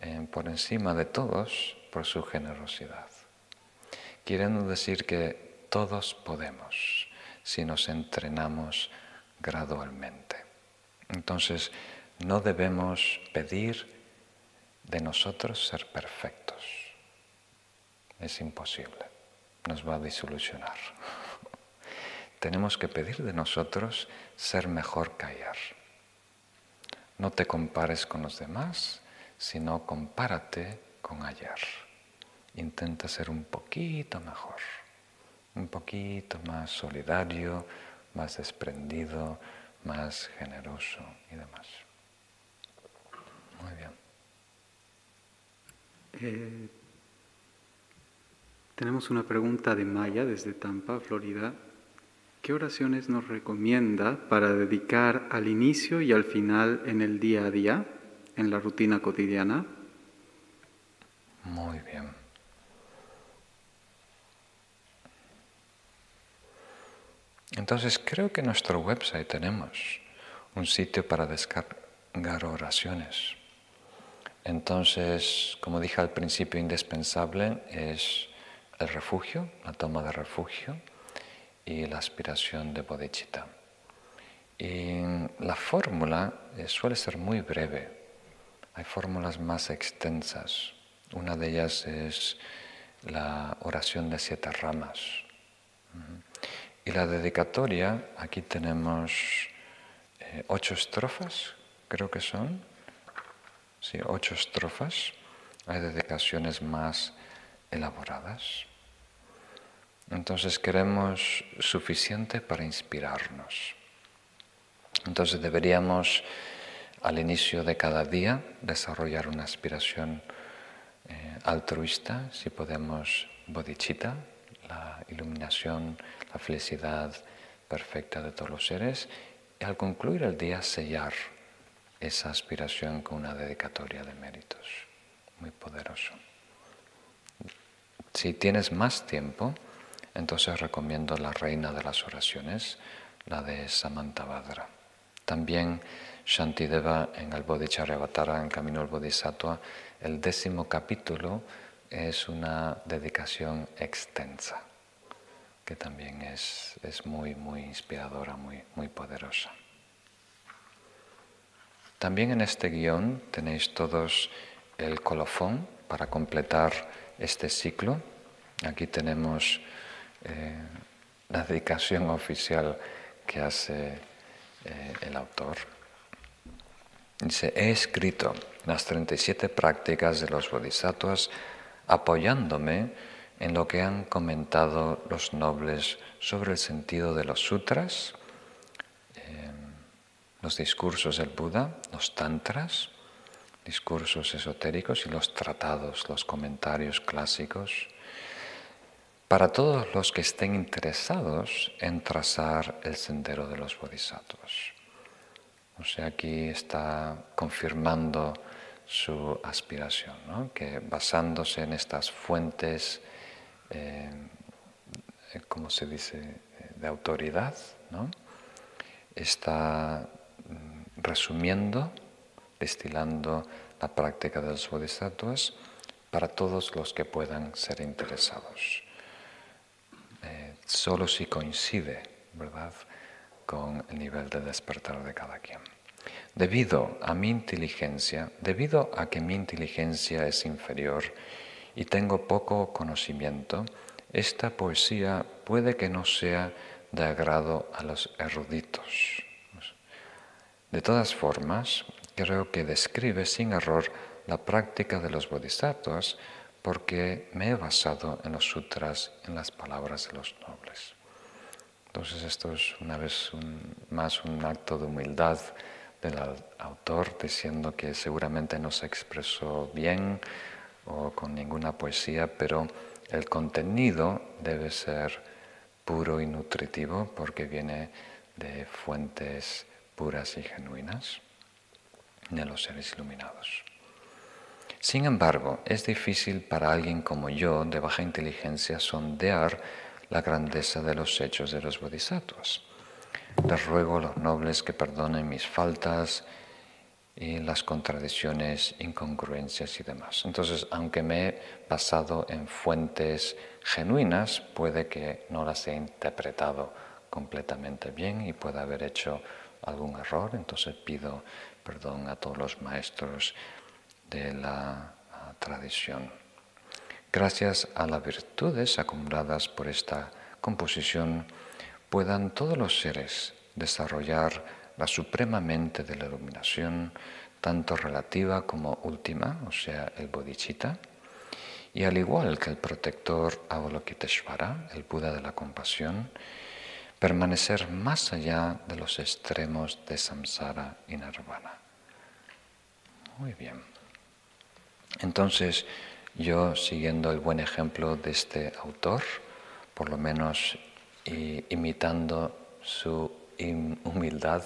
eh, por encima de todos por su generosidad. Queriendo decir que todos podemos si nos entrenamos gradualmente. Entonces, no debemos pedir de nosotros ser perfectos es imposible, nos va a disolucionar. Tenemos que pedir de nosotros ser mejor ayer. No te compares con los demás, sino compárate con ayer. Intenta ser un poquito mejor, un poquito más solidario, más desprendido, más generoso y demás. Muy bien. Eh, tenemos una pregunta de Maya desde Tampa, Florida. ¿Qué oraciones nos recomienda para dedicar al inicio y al final en el día a día, en la rutina cotidiana? Muy bien. Entonces creo que en nuestro website tenemos un sitio para descargar oraciones. Entonces, como dije al principio, indispensable es el refugio, la toma de refugio y la aspiración de bodhicitta. Y la fórmula eh, suele ser muy breve. Hay fórmulas más extensas. Una de ellas es la oración de siete ramas. Y la dedicatoria, aquí tenemos eh, ocho estrofas, creo que son. Sí, ocho estrofas. Hay dedicaciones más elaboradas. Entonces queremos suficiente para inspirarnos. Entonces deberíamos al inicio de cada día desarrollar una aspiración eh, altruista, si podemos, bodhicitta, la iluminación, la felicidad perfecta de todos los seres, y al concluir el día sellar esa aspiración con una dedicatoria de méritos. Muy poderoso. Si tienes más tiempo, entonces recomiendo la reina de las oraciones, la de Samantabhadra. También Shantideva en el Bodhicharyavatara, en Camino al Bodhisattva, el décimo capítulo es una dedicación extensa, que también es, es muy, muy inspiradora, muy, muy poderosa. También en este guion tenéis todos el colofón para completar este ciclo. Aquí tenemos eh, la dedicación oficial que hace eh, el autor. Dice, he escrito las 37 prácticas de los bodhisattvas apoyándome en lo que han comentado los nobles sobre el sentido de los sutras, eh, los discursos del Buda, los tantras, discursos esotéricos y los tratados, los comentarios clásicos, para todos los que estén interesados en trazar el sendero de los bodhisattvas. O sea, aquí está confirmando su aspiración, que basándose en estas fuentes, eh, como se dice?, de autoridad, está mm, resumiendo, destilando la práctica de los bodhisattvas para todos los que puedan ser interesados solo si coincide, ¿verdad?, con el nivel de despertar de cada quien. Debido a mi inteligencia, debido a que mi inteligencia es inferior y tengo poco conocimiento, esta poesía puede que no sea de agrado a los eruditos. De todas formas, creo que describe sin error la práctica de los bodhisattvas porque me he basado en los sutras, en las palabras de los nobles. Entonces esto es una vez más un acto de humildad del autor diciendo que seguramente no se expresó bien o con ninguna poesía, pero el contenido debe ser puro y nutritivo porque viene de fuentes puras y genuinas de los seres iluminados. Sin embargo, es difícil para alguien como yo, de baja inteligencia, sondear la grandeza de los hechos de los bodhisattvas. Les ruego a los nobles que perdonen mis faltas y las contradicciones, incongruencias y demás. Entonces, aunque me he basado en fuentes genuinas, puede que no las he interpretado completamente bien y pueda haber hecho algún error. Entonces pido perdón a todos los maestros de la tradición. Gracias a las virtudes acumuladas por esta composición, puedan todos los seres desarrollar la suprema mente de la iluminación, tanto relativa como última, o sea, el bodhicitta, y al igual que el protector Avalokiteshvara, el Buda de la compasión, permanecer más allá de los extremos de samsara y nirvana. Muy bien. Entonces, yo siguiendo el buen ejemplo de este autor, por lo menos imitando su humildad,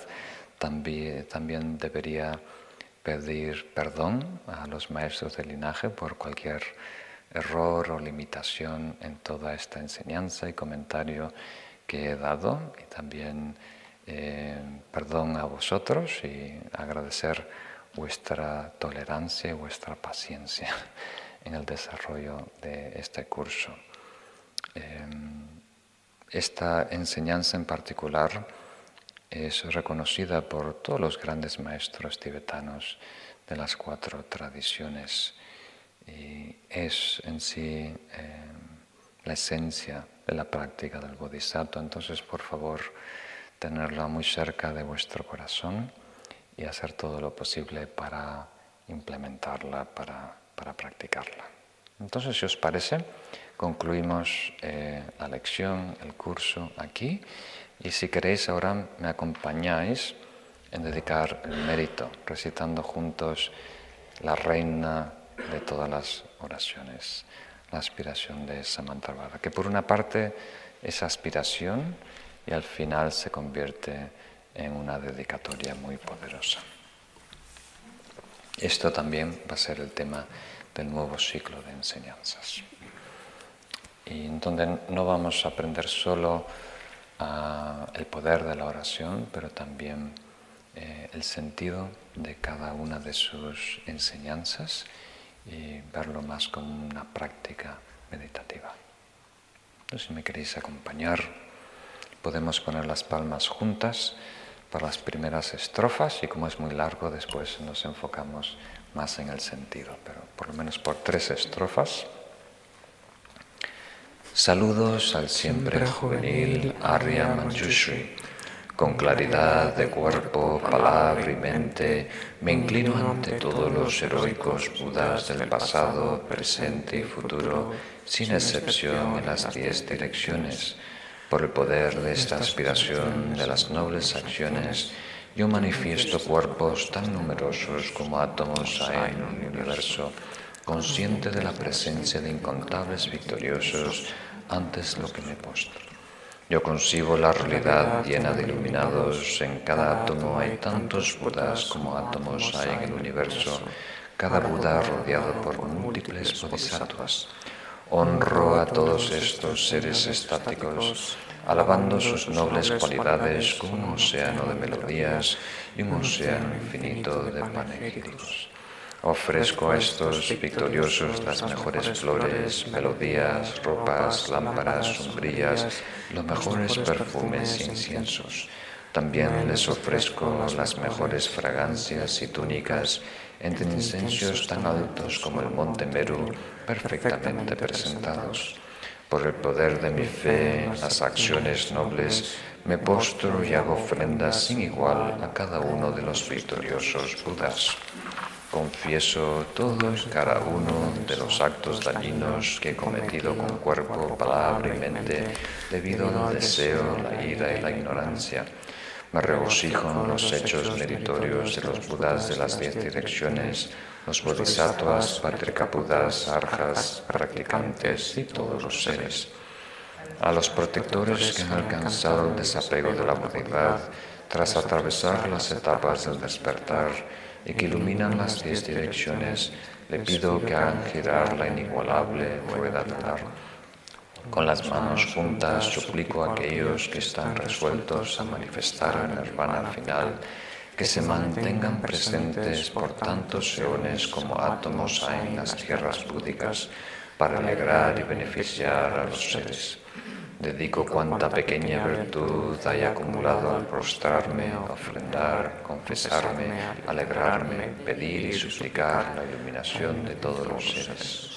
también, debería pedir perdón a los maestros del linaje por cualquier error o limitación en toda esta enseñanza y comentario que he dado y también eh, perdón a vosotros y agradecer vuestra tolerancia y vuestra paciencia en el desarrollo de este curso. Em, esta enseñanza en particular es reconocida por todos los grandes maestros tibetanos de las cuatro tradiciones y es en sí em, la esencia de la práctica del bodhisattva. Entonces, por favor, tenerla muy cerca de vuestro corazón y hacer todo lo posible para implementarla, para, para practicarla. Entonces, si os parece, concluimos eh, la lección, el curso aquí y si queréis ahora me acompañáis en dedicar el mérito, recitando juntos la reina de todas las oraciones, la aspiración de Samantabhadra, que por una parte es aspiración y al final se convierte en una dedicatoria muy poderosa. Esto también va a ser el tema del nuevo ciclo de enseñanzas. Y en donde no vamos a aprender solo ah, el poder de la oración, pero también eh, el sentido de cada una de sus enseñanzas y verlo más como una práctica meditativa. Entonces, si me queréis acompañar, podemos poner las palmas juntas para las primeras estrofas y como es muy largo, después nos enfocamos más en el sentido, pero por lo menos por tres estrofas. Saludos al siempre juvenil Arya Manjushri. Con claridad de cuerpo, palabra y mente, me inclino ante todos los heroicos Budas del pasado, presente y futuro, sin excepción en las diez direcciones por el poder de esta aspiración de las nobles acciones, yo manifiesto cuerpos tan numerosos como átomos hay en el universo, consciente de la presencia de incontables victoriosos antes lo que me postro. Yo concibo la realidad llena de iluminados, en cada átomo hay tantos Budas como átomos hay en el universo, cada Buda rodeado por múltiples bodhisattvas. Honro a todos estos seres estáticos, alabando sus nobles cualidades como un océano de melodías y un océano infinito de panegíricos. Ofrezco a estos victoriosos las mejores flores, melodías, ropas, lámparas, sombrillas, los mejores perfumes e inciensos. También les ofrezco las mejores fragancias y túnicas entre incensios tan altos como el monte Meru, perfectamente presentados. Por el poder de mi fe en las acciones nobles, me postro y hago ofrendas sin igual a cada uno de los victoriosos Budas. Confieso todo y cada uno de los actos dañinos que he cometido con cuerpo, palabra y mente debido al deseo, la ira y la ignorancia me regocijo en los hechos meritorios de los Budas de las diez direcciones, los Bodhisattvas, Patrikabudas, Arjas, practicantes y todos los seres. A los protectores que han alcanzado el desapego de la humanidad tras atravesar las etapas del despertar y que iluminan las diez direcciones, le pido que hagan girar la inigualable rueda del con las manos juntas suplico a aquellos que están resueltos a manifestar el nirvana final que se mantengan presentes por tantos eones como átomos hay en las tierras búdicas para alegrar y beneficiar a los seres. Dedico cuanta pequeña virtud haya acumulado al prostrarme, ofrendar, confesarme, alegrarme, pedir y suplicar la iluminación de todos los seres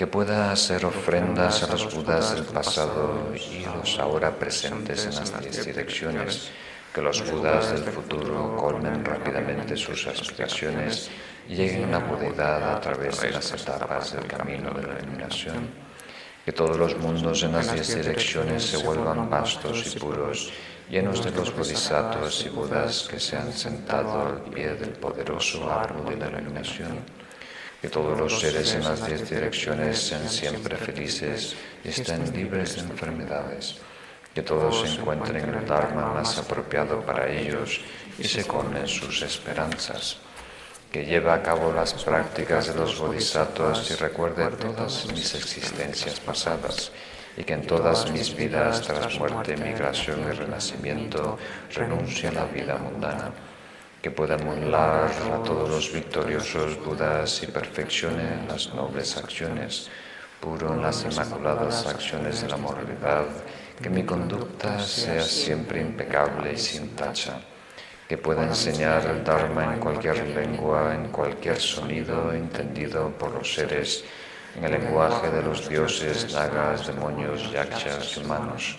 que pueda hacer ofrendas a los Budas del pasado y los ahora presentes en las diez direcciones, que los Budas del futuro colmen rápidamente sus aspiraciones y lleguen a la Budidad a través de las etapas del camino de la iluminación, que todos los mundos en las diez direcciones se vuelvan vastos y puros, llenos de los bodhisattvas y budas que se han sentado al pie del poderoso árbol de la iluminación que todos los seres en las diez direcciones sean siempre felices y estén libres de enfermedades, que todos encuentren el Dharma más apropiado para ellos y se comen sus esperanzas, que lleve a cabo las prácticas de los bodhisattvas y recuerde todas mis existencias pasadas y que en todas mis vidas, tras muerte, migración y renacimiento, renuncie a la vida mundana, que pueda emular a todos los victoriosos Budas y perfeccione las nobles acciones, puro en las inmaculadas acciones de la moralidad, que mi conducta sea siempre impecable y sin tacha, que pueda enseñar el Dharma en cualquier lengua, en cualquier sonido entendido por los seres, en el lenguaje de los dioses, nagas, demonios, yakshas y humanos,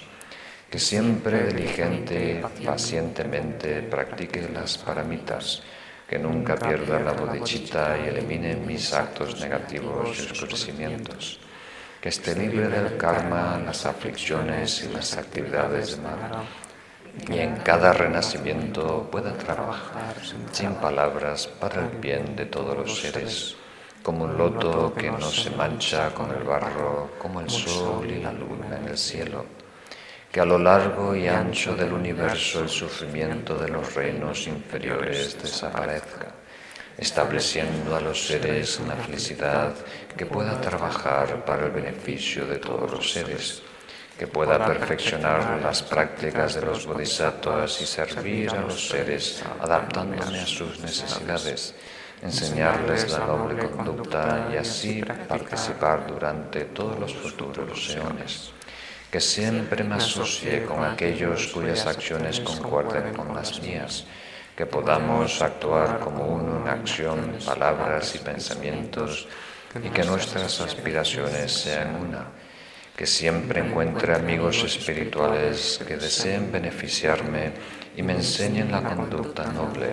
que siempre diligente y pacientemente practique las paramitas, que nunca pierda la bodhicitta y elimine mis actos negativos y oscurecimientos, que esté libre del karma, las aflicciones y las actividades de mal, y en cada renacimiento pueda trabajar sin palabras para el bien de todos los seres como un loto que no se mancha con el barro, como el sol y la luna en el cielo, que a lo largo y ancho del universo el sufrimiento de los reinos inferiores desaparezca, estableciendo a los seres en la felicidad que pueda trabajar para el beneficio de todos los seres, que pueda perfeccionar las prácticas de los bodhisattvas y servir a los seres adaptándome a sus necesidades enseñarles la noble conducta y así participar durante todos los futuros eones. Que siempre me asocie con aquellos cuyas acciones concuerden con las mías, que podamos actuar como uno en acción, palabras y pensamientos, y que nuestras aspiraciones sean una, que siempre encuentre amigos espirituales que deseen beneficiarme y me enseñen la conducta noble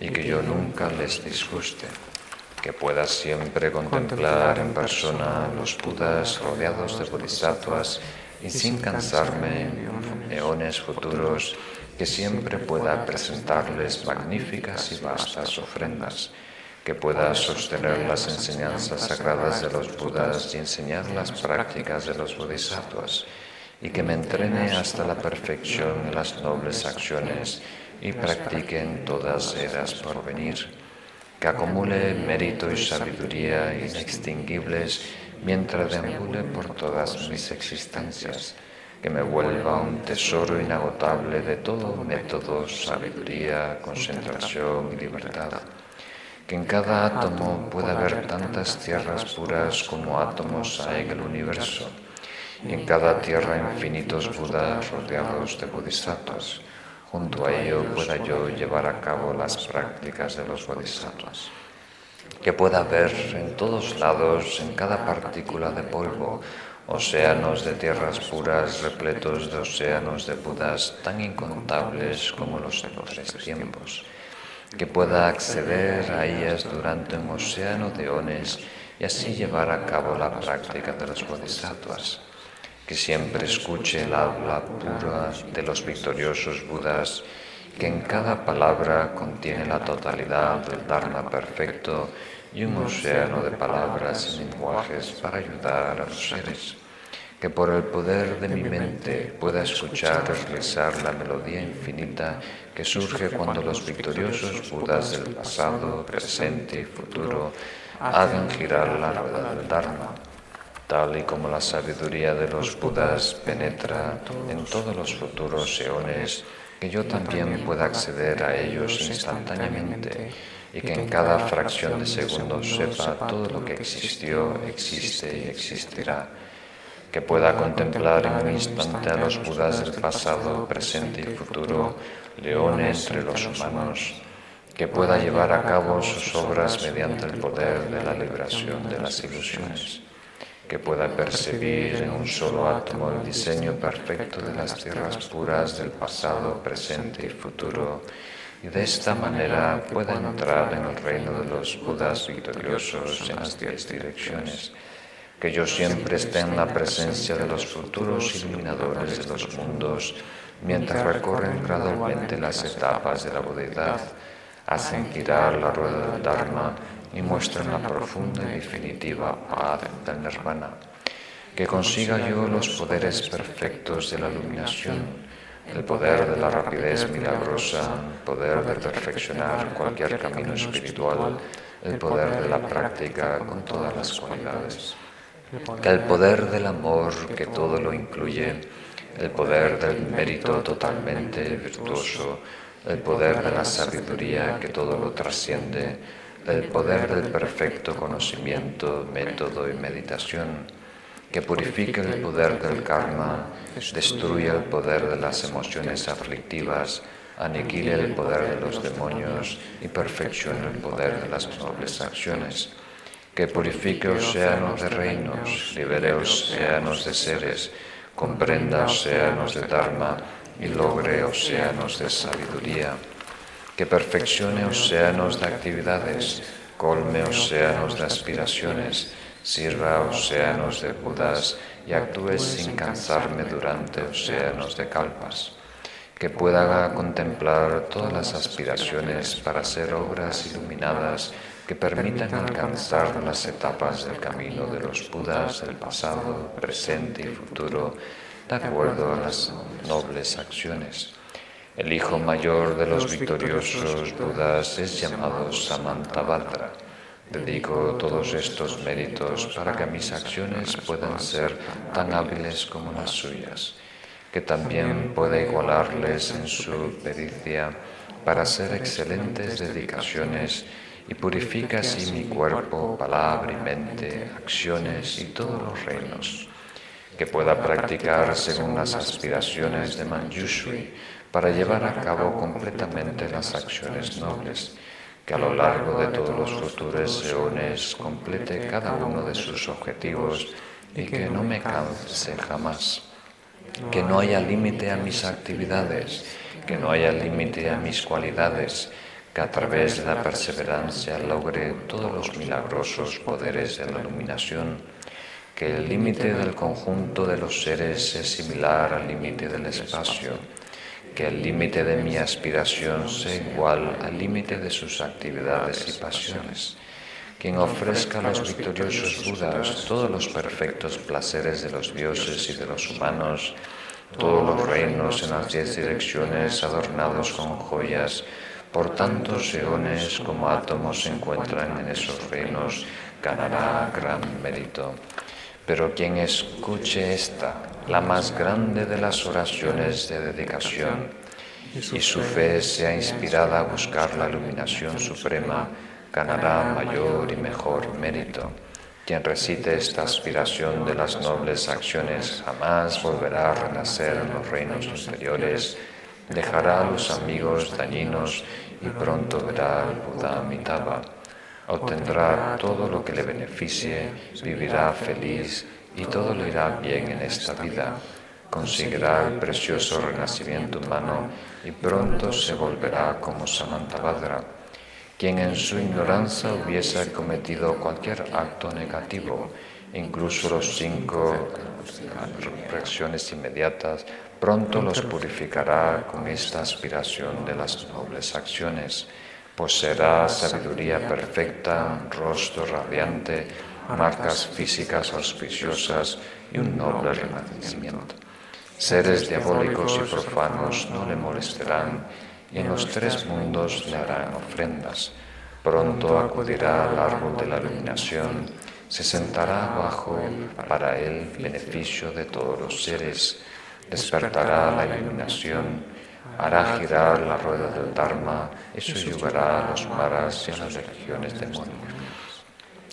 y que yo nunca les disguste, que pueda siempre contemplar en persona los Budas rodeados de bodhisattvas y sin cansarme en eones futuros, que siempre pueda presentarles magníficas y vastas ofrendas, que pueda sostener las enseñanzas sagradas de los Budas y enseñar las prácticas de los bodhisattvas, y que me entrene hasta la perfección en las nobles acciones y practiquen todas ellas por venir, que acumule mérito y sabiduría inextinguibles mientras deambule por todas mis existencias, que me vuelva un tesoro inagotable de todo método, sabiduría, concentración y libertad, que en cada átomo pueda haber tantas tierras puras como átomos hay en el universo, y en cada tierra infinitos Budas rodeados de bodhisattvas, junto a ello pueda yo llevar a cabo las prácticas de los bodhisattvas. Que pueda ver en todos lados, en cada partícula de polvo, océanos de tierras puras repletos de océanos de Budas tan incontables como los de los tres tiempos. Que pueda acceder a ellas durante un océano de ones y así llevar a cabo la práctica de los bodhisattvas que siempre escuche el habla pura de los victoriosos Budas, que en cada palabra contiene la totalidad del Dharma perfecto y un océano de palabras y lenguajes para ayudar a los seres. Que por el poder de mi mente pueda escuchar y realizar la melodía infinita que surge cuando los victoriosos Budas del pasado, presente y futuro hagan girar la rueda del Dharma tal y como la sabiduría de los Budas penetra en todos los futuros eones, que yo también pueda acceder a ellos instantáneamente y que en cada fracción de segundo sepa todo lo que existió, existe y existirá, que pueda contemplar en un instante a los Budas del pasado, presente y futuro, leones entre los humanos, que pueda llevar a cabo sus obras mediante el poder de la liberación de las ilusiones. que pueda percibir en un solo átomo el diseño perfecto de las tierras puras del pasado, presente y futuro, y de esta manera pueda entrar en el reino de los Budas victoriosos en las diez direcciones. Que yo siempre esté en la presencia de los futuros iluminadores de los mundos, mientras recorren gradualmente las etapas de la budeidad, hacen girar la rueda del Dharma y muestran la profunda y definitiva paz del nirvana. Que consiga yo los poderes perfectos de la iluminación, el poder de la rapidez milagrosa, el poder de perfeccionar cualquier camino espiritual, el poder de la práctica con todas las cualidades, el poder del amor que todo lo incluye, el poder del mérito totalmente virtuoso, el poder de la sabiduría que todo lo trasciende, el poder del perfecto conocimiento, método y meditación, que purifique el poder del karma, destruya el poder de las emociones aflictivas, aniquile el poder de los demonios y perfeccione el poder de las nobles acciones. Que purifique océanos de reinos, libere océanos de seres, comprenda océanos de Dharma y logre océanos de sabiduría. Que perfeccione océanos de actividades, colme océanos de aspiraciones, sirva océanos de Budas y actúe sin cansarme durante océanos de calpas. Que pueda contemplar todas las aspiraciones para hacer obras iluminadas que permitan alcanzar las etapas del camino de los Budas del pasado, presente y futuro, de acuerdo a las nobles acciones. El hijo mayor de los victoriosos Budas es llamado Samantabhadra Dedico todos estos méritos para que mis acciones puedan ser tan hábiles como las suyas, que también pueda igualarles en su pericia para hacer excelentes dedicaciones y purifica así mi cuerpo, palabra y mente, acciones y todos los reinos, que pueda practicar según las aspiraciones de Manjushui para llevar a cabo completamente las acciones nobles que a lo largo de todos los futuros eones complete cada uno de sus objetivos y que no me canse jamás. Que no haya límite a mis actividades, que no haya límite a mis cualidades, que a través de la perseverancia logre todos los milagrosos poderes de la iluminación, que el límite del conjunto de los seres es similar al límite del espacio, que el límite de mi aspiración sea igual al límite de sus actividades y pasiones. Quien ofrezca a los victoriosos Budas todos los perfectos placeres de los dioses y de los humanos, todos los reinos en las diez direcciones adornados con joyas, por tantos eones como átomos se encuentran en esos reinos, ganará gran mérito. Pero quien escuche esta, la más grande de las oraciones de dedicación, y su fe sea inspirada a buscar la iluminación suprema, ganará mayor y mejor mérito. Quien recite esta aspiración de las nobles acciones jamás volverá a renacer en los reinos inferiores, dejará a los amigos dañinos y pronto verá al Buda Amitabha obtendrá todo lo que le beneficie, vivirá feliz y todo le irá bien en esta vida. Conseguirá el precioso renacimiento humano y pronto se volverá como Samantabhadra, quien en su ignorancia hubiese cometido cualquier acto negativo, incluso los cinco reacciones inmediatas, pronto los purificará con esta aspiración de las nobles acciones Poseerá sabiduría perfecta, rostro radiante, marcas físicas auspiciosas y un noble renacimiento. Seres diabólicos y profanos no le molestarán y en los tres mundos le harán ofrendas. Pronto acudirá al árbol de la iluminación, se sentará bajo para el beneficio de todos los seres, despertará la iluminación hará girar la rueda del Dharma y subyugará a los maras y a las religiones demónicas.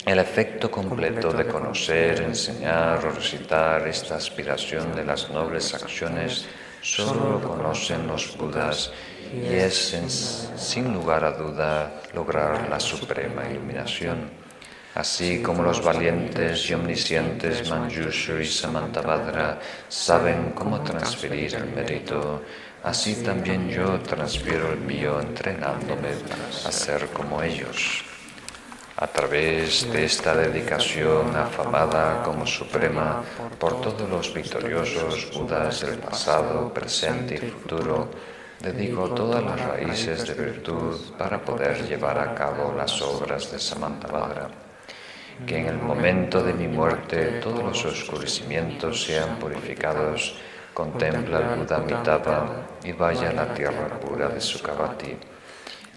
El efecto completo de conocer, enseñar o recitar esta aspiración de las nobles acciones solo lo conocen los Budas y es, sin lugar a duda, lograr la suprema iluminación. Así como los valientes y omniscientes Manjushu y Samantabhadra saben cómo transferir el mérito. así también yo transfiero el mío entrenándome a ser como ellos. A través de esta dedicación afamada como suprema por todos los victoriosos Budas del pasado, presente y futuro, dedico todas las raíces de virtud para poder llevar a cabo las obras de Samantabhadra. Que en el momento de mi muerte todos los oscurecimientos sean purificados contempla al Buda Amitabha y vaya a la tierra pura de Sukhavati.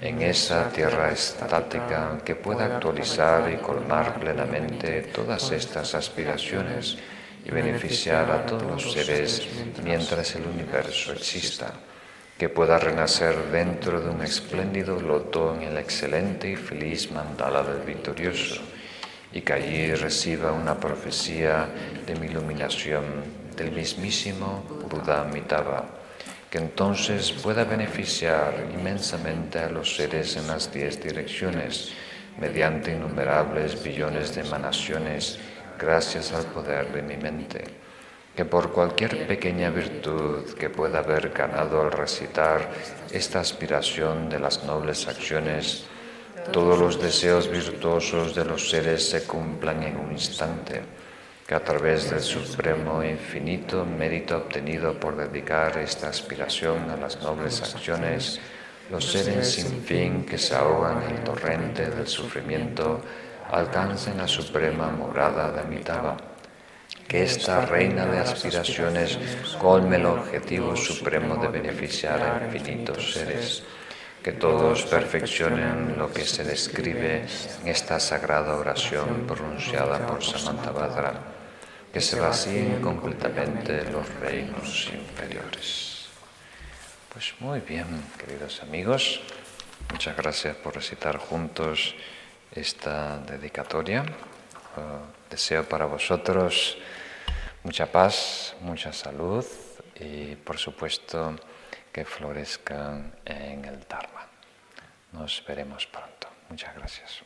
En esa tierra estática que pueda actualizar y colmar plenamente todas estas aspiraciones y beneficiar a todos los seres mientras el universo exista, que pueda renacer dentro de un espléndido loto en el excelente y feliz mandala del victorioso, y que allí reciba una profecía de mi iluminación del mismísimo Buda Amitabha, que entonces pueda beneficiar inmensamente a los seres en las diez direcciones, mediante innumerables billones de emanaciones gracias al poder de mi mente, que por cualquier pequeña virtud que pueda haber ganado al recitar esta aspiración de las nobles acciones, todos los deseos virtuosos de los seres se cumplan en un instante, que a través del supremo infinito mérito obtenido por dedicar esta aspiración a las nobles acciones, los seres sin fin que se ahogan en el torrente del sufrimiento alcancen la suprema morada de Amitabha. Que esta reina de aspiraciones colme el objetivo supremo de beneficiar a infinitos seres. Que todos perfeccionen lo que se describe en esta sagrada oración pronunciada por Samantabhadra. Que se vacíen completamente los reinos inferiores. Pues muy bien, queridos amigos. Muchas gracias por recitar juntos esta dedicatoria. Uh, deseo para vosotros mucha paz, mucha salud y por supuesto que florezcan en el Dharma. Nos veremos pronto. Muchas gracias.